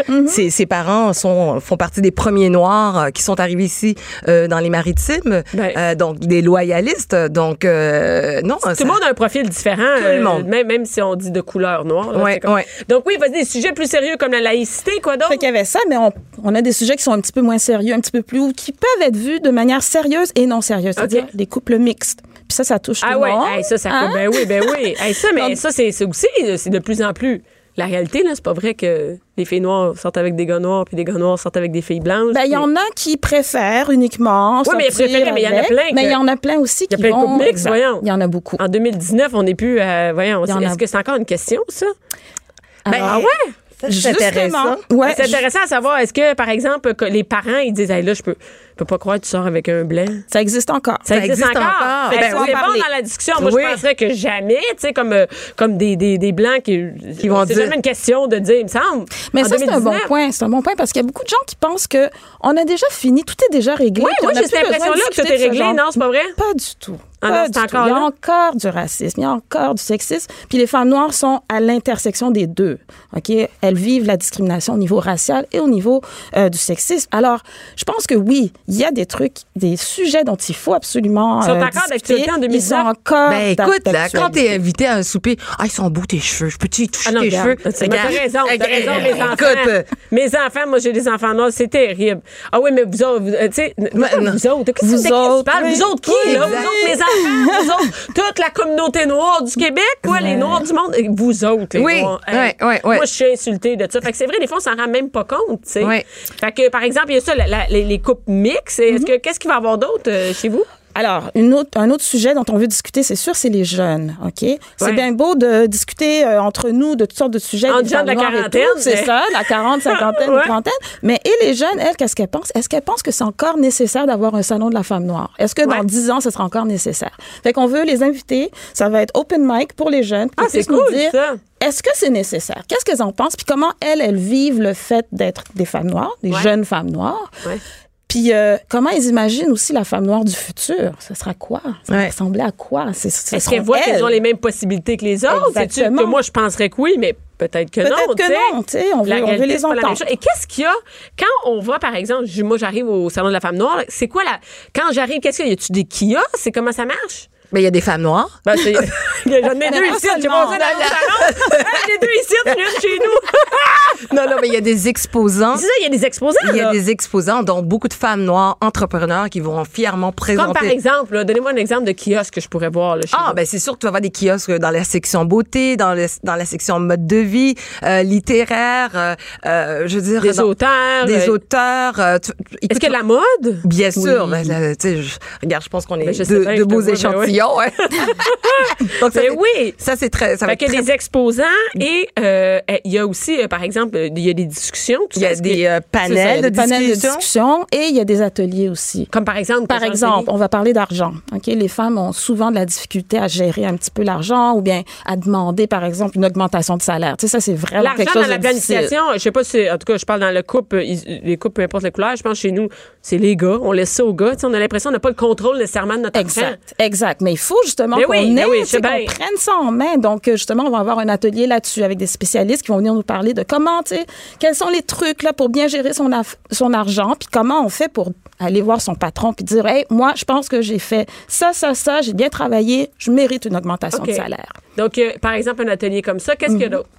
c'est ses, ses parents sont font partie des premiers noirs euh, qui sont arrivés ici euh, dans les maritimes, Ben. euh, donc des loyalistes. Donc euh, non, Tout ça- le monde a un profil différent, Tout le euh, monde. même, même si on dit de couleur noire. là, Ouais, c'est comme- ouais. Donc oui, vas-y, des sujets plus sérieux comme la laïcité, quoi d'autre? Fait qu'il y avait ça, mais on, on a des sujets qui sont un petit peu moins sérieux, un petit peu plus, ou qui peuvent être vus de manière sérieuse et non sérieuse, c'est-à-dire des couples mixtes. Puis ça, ça touche Ah tout ouais, le monde. hey, ça, ça Hein? Ben oui, ben oui. Hey, ça, mais Donc- ça, c'est c'est aussi, c'est de plus en plus. La réalité, là, c'est pas vrai que les filles noires sortent avec des gars noirs, puis des gars noirs sortent avec des filles blanches. Ben, il y en a qui préfèrent uniquement. Oui, mais préférés, mais il y en a plein que- Mais il y en a plein aussi Il y a qui plein de couples mixtes, voyons. Il y en a beaucoup. En 2019, on n'est plus. euh, voyons, est-ce a- que c'est encore une question, ça? Ben, ah ouais? C'est intéressant. Ouais, c'est intéressant à savoir, est-ce que, par exemple, que les parents, ils disent, hey, là, je peux, je peux pas croire que tu sors avec un blanc. ça existe encore. Ça, Ça existe, existe encore. Ben, c'est bon dans la discussion. Moi, Oui. je penserais que jamais, tu sais, comme, euh, comme des, des, des blancs qui, Qui vont c'est jamais une question de dire, il me semble. Mais ça, c'est un bon 2019. point. C'est un bon point parce qu'il y a beaucoup de gens qui pensent que on a déjà fini, tout est déjà réglé. Oui, moi, j'ai cette impression-là que tout est réglé. Non, c'est pas vrai? Pas du tout. Ah Pas non, du c'est tout. encore Il y a encore du racisme, il y a encore du sexisme. Puis les femmes noires sont à l'intersection des deux. Ok, elles vivent la discrimination au niveau racial et au niveau euh, du sexisme. Alors, je pense que oui, il y a des trucs, des sujets dont il faut absolument. Ils sont euh, encore d'actualité en 2019? Ils sont encore. Ben écoute, là, quand t'es invité à un souper, ah, ils sont beaux tes cheveux, je peux-tu y toucher Ah non, tes regarde, cheveux? t'as raison, t'as raison, mes enfants. Écoute, Mes enfants, moi, j'ai des enfants noirs, c'est terrible. Ah oui, mais vous autres, vous, euh, tu sais, vous autres, qu'est-ce que Vous autres, qui, là? Vous autres, mes enfants, vous autres, toute la communauté noire du Québec, quoi, les noirs du monde, vous autres, les Oui, noirs. Moi, je suis insultée de ça. Fait que c'est vrai, des fois, on s'en rend même pas compte, tu sais. Ouais. Fait que, par exemple, il y a ça, la- la- les, les coupes mixtes. Est-ce Mhm. que, qu'est-ce qu'il va y avoir d'autre euh, chez vous? Alors, une autre, un autre sujet dont on veut discuter, c'est sûr, c'est les jeunes, OK? Ouais. C'est bien beau de discuter euh, entre nous de toutes sortes de sujets. Des gens de la quarantaine, C'est ça, la 40, cinquantaine, Ouais. trentaine. Mais et les jeunes, elles, qu'est-ce qu'elles pensent? Est-ce qu'elles pensent que c'est encore nécessaire d'avoir un salon de la femme noire? Est-ce que Ouais. dans 10 ans, ce sera encore nécessaire? Fait qu'on veut les inviter. Ça va être open mic pour les jeunes. Ah, c'est cool, dire, ça. Est-ce que c'est nécessaire? Qu'est-ce qu'elles en pensent? Puis comment elles, elles vivent le fait d'être des femmes noires, des jeunes femmes noires? Puis euh, comment ils imaginent aussi la femme noire du futur? Ce sera quoi? Ça va Ouais. ressembler à quoi? Est-ce seront qu'elles voient elles. qu'elles ont les mêmes possibilités que les autres? Exactement. que moi, je penserais que oui, mais peut-être que non. Peut-être que non, tu sais, on veut- La on veut réalité, les entendre. Et qu'est-ce qu'il y a quand on va, par exemple, moi, j'arrive au salon de la femme noire, c'est quoi la. Quand j'arrive, qu'est-ce qu'il y a? Y a-tu des kiosques? C'est comment ça marche? Ben, il y a des femmes noires. Ben, c'est- J'en ai deux ici, j'ai passé dans J'ai deux ici, une chez nous. Non, non, mais il y a des exposants. C'est ça, il y a des exposants. Il y a là. des exposants, dont beaucoup de femmes noires entrepreneurs qui vont fièrement présenter. Comme par exemple, donnez-moi un exemple de kiosque que je pourrais voir. Là, chez Ah, vous. ben c'est sûr que tu vas avoir des kiosques dans la section beauté, dans, le, dans la section mode de vie, euh, littéraire, euh, euh, je veux dire... des dans- auteurs. Des euh, auteurs. euh, tu- Est-ce écoute, que la mode? Bien sûr. Oui. ben, là, je- regarde, je pense qu'on est Ben, je deux, deux beaux vois, ouais. Donc, ça, Ben oui. Ça, c'est très... Ça va Fait être très- des exposants et euh, il y a aussi, euh, par exemple, il y a des discussions. Il y a que- des euh, ça, panels, de, panels discussion. et il y a des ateliers aussi. Comme par exemple. Par exemple, on va parler d'argent. Ok, les femmes ont souvent de la difficulté à gérer un petit peu l'argent ou bien à demander, par exemple, une augmentation de salaire. Tu sais, ça c'est vraiment L'argent quelque dans chose la de difficile. planification, je sais pas si, en tout cas, je parle dans le couple, les couples, peu importe la couleur, je pense chez nous, c'est les gars, on laisse ça aux gars, tu sais, on a l'impression qu'on n'a pas le contrôle nécessairement de notre. Exact, exact. Mais il faut justement Mais qu'on oui, ait, oui, bien. qu'on prenne ça en main. Donc, euh, justement, on va avoir un atelier là-dessus avec des spécialistes qui vont venir nous parler de comment, tu sais, quels sont les trucs là pour bien gérer son, argent, puis comment on fait pour aller voir son patron puis dire, hey, moi, je pense que j'ai fait ça, ça, ça, j'ai bien travaillé, je mérite une augmentation de salaire. Donc, euh, par exemple, un atelier comme ça, qu'est-ce qu'il y a d'autre?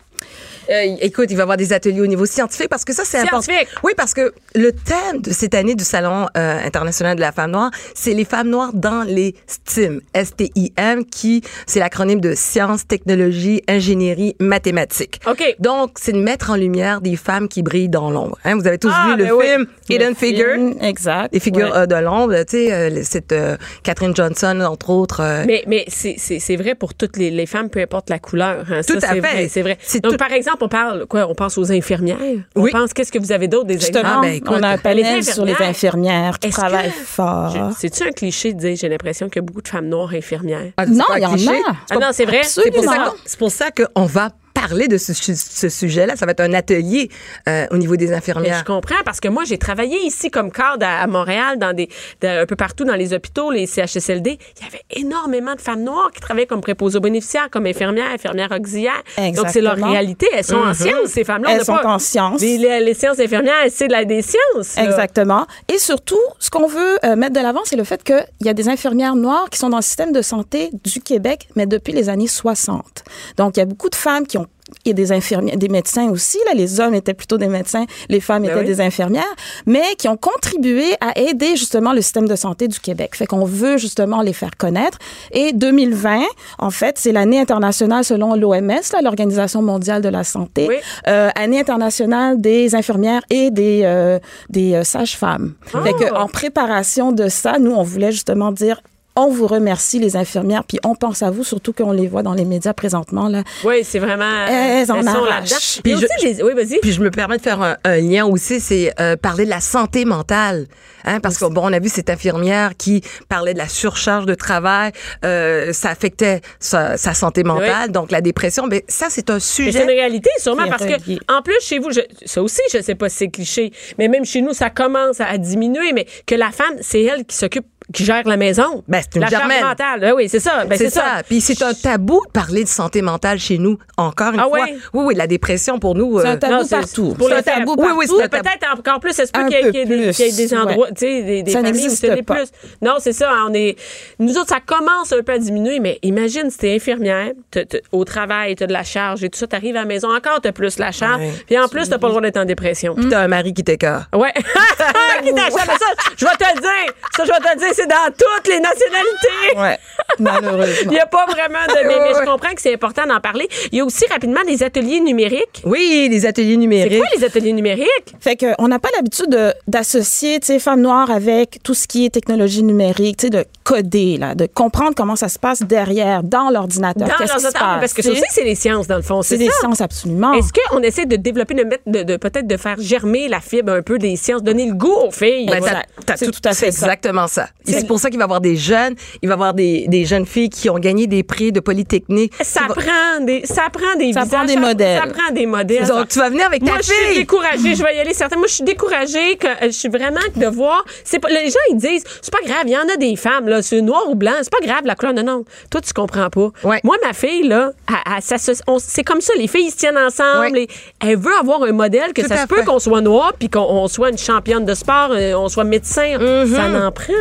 Euh, écoute, il va y avoir des ateliers au niveau scientifique parce que ça, c'est important. Oui, parce que le thème de cette année du Salon euh, international de la femme noire, c'est les femmes noires dans les STEM. S-T-I-M, qui, c'est l'acronyme de sciences, technologie, ingénierie, mathématiques. OK. Donc, c'est de mettre en lumière des femmes qui brillent dans l'ombre. Hein, vous avez tous Ah, vu le ben oui. film Hidden Figure. Exact. Les figures Ouais. euh, de l'ombre, tu sais, cette Catherine Johnson, entre autres. Mais, mais c'est- vrai pour toutes les, les femmes, peu importe la couleur. hein. Tout Ça, à fait. C'est vrai. Donc, tout- par exemple, on parle, quoi, on pense aux infirmières? On Oui. pense, qu'est-ce que vous avez d'autre des Justement, exemples? Ah, ben, écoute, on a un les panel sur les infirmières. qui travaillent que- fort. C'est-tu un cliché de dire, j'ai l'impression qu'il y a beaucoup de femmes noires infirmières? ah, c'est Non, il y en cliché. a. Ah non, c'est vrai. C'est pour ça pour ça qu'on va parler de ce, ce sujet-là. Ça va être un atelier euh, au niveau des Mais infirmières. je comprends parce que moi, j'ai travaillé ici comme cadre à, à Montréal, dans des, un peu partout dans les hôpitaux, les CHSLD. Il y avait énormément de femmes noires qui travaillaient comme préposées aux bénéficiaires, comme infirmières, infirmières auxiliaires. Donc, c'est leur réalité. Elles sont en sciences, ces femmes-là. Elles sont pas- en sciences. Les, les- les sciences infirmières, c'est de la, des sciences. là. Exactement. Et surtout, ce qu'on veut euh, mettre de l'avant, c'est le fait qu'il y a des infirmières noires qui sont dans le système de santé du Québec, mais depuis les années 60. Donc, il y a beaucoup de femmes qui ont et des infirmières, des médecins aussi. Là, les hommes étaient plutôt des médecins, les femmes Ben étaient oui. des infirmières, mais qui ont contribué à aider justement le système de santé du Québec. Fait qu'on veut justement les faire connaître. Et 2020, en fait, c'est l'année internationale selon l'OMS, l'Organisation mondiale de la santé, Oui. euh, année internationale des infirmières et des euh, des euh, sages-femmes. Fait que en préparation de ça, nous on voulait justement dire on vous remercie les infirmières puis on pense à vous surtout qu'on les voit dans les médias présentement là. Oui, c'est vraiment. Elles en sont là-dedans. Puis aussi je- Oui, vas-y. Puis je me permets de faire un, un lien aussi, c'est euh, parler de la santé mentale, hein, parce que bon, on a vu cette infirmière qui parlait de la surcharge de travail, euh, ça affectait sa, sa santé mentale, donc la dépression. Mais ça, c'est un Mais c'est sujet. une réalité, sûrement, parce que, en plus, chez vous, je- ça aussi, je sais pas si c'est cliché, mais même chez nous, ça commence à, à diminuer, mais que la femme, c'est elle qui s'occupe, qui gère la maison. Ben, c'est une la charge germaine. mentale. Ben oui, c'est ça. Ben, c'est ça. Puis c'est un tabou de parler de santé mentale chez nous. Encore une Ah fois. ouais? Oui, oui, la dépression pour nous. C'est euh, un tabou Non, c'est- partout. pour C'est le un tabou. Oui, oui, partout. c'est un tabou. Peut-être encore plus, ça Un qu'il y, y ait des, plus, qu'il y ait des endroits, ouais. tu sais, des, des Ça familles où pas. plus. Non, c'est ça. On est, nous autres, ça commence un peu à diminuer, mais imagine si t'es infirmière, t'as- t'as- au travail, t'as de la charge et tout ça, t'arrives à la maison, encore t'as plus la charge, Ouais. puis en plus, t'as pas le droit d'être en dépression. Puis t'as un mari qui t'écœure. Ouais. Qui t'achète ça? Je vais te le dire. Ça, je vais te le dire, c'est dans toutes les nationalités. Ouais. Malheureusement. Il n'y a pas vraiment de. Mais, je comprends que c'est important d'en parler. Il y a aussi rapidement des ateliers numériques. Oui, les ateliers C'est numériques. quoi les ateliers numériques? Fait que on n'a pas l'habitude de- d'associer, tu sais, femmes noires avec tout ce qui est technologie numérique, tu sais, de coder là, de comprendre comment ça se passe derrière dans l'ordinateur. Dans passe Parce que ça aussi, c'est les sciences, dans le fond. c'est C'est des sciences absolument. Est-ce qu'on essaie de développer, de mettre, de, de- peut-être de faire germer la fibre un peu des sciences, donner le goût aux filles? Ben, Voilà. t'as- C'est tout, tout à fait c'est exactement ça. C'est- pour ça qu'il va y avoir des jeunes, il va y avoir des, des jeunes filles qui ont gagné des prix de Polytechnique. ça prend des, ça prend des Ça visages, prend des modèles. Ça prend des modèles. Donc, tu vas venir avec ta Moi, je suis fille. découragée. Je vais y aller certainement. Moi, je suis découragée que euh, je suis vraiment de voir. C'est pas, les gens, ils disent, c'est pas grave. Il y en a des femmes, là. C'est noir ou blanc. C'est pas grave, la couleur. Non, non. Toi, tu comprends pas. Ouais. Moi, ma fille, là, c'est comme ça. Les filles, ils se tiennent ensemble. Ouais. et elle veut avoir un modèle que Tout ça se peut qu'on soit noir puis qu'on on soit une championne de sport, euh, on soit médecin. Mm-hmm. Ça n'en prend.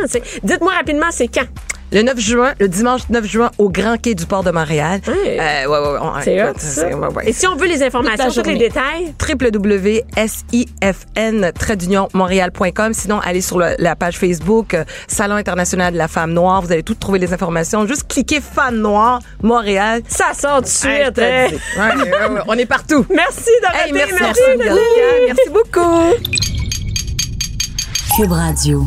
Dites-moi rapidement, c'est quand? Le 9 juin, le dimanche 9 juin, au Grand Quai du Port de Montréal. Ouais. Euh, ouais, ouais, ouais, C'est hot, ça. c'est- ouais, ouais. Et si on veut les informations, tous les détails? www.sifn-montréal.com. Sinon, allez sur le- la page Facebook euh, Salon international de la femme noire. Vous allez toutes trouver les informations. Juste cliquez Femme noire Montréal. Ça sort tout de suite. Hey, hein? dis. Ouais, ouais, ouais, on est partout. Merci Dorothée. Hey, merci, merci, merci. Merci beaucoup. Cube Radio.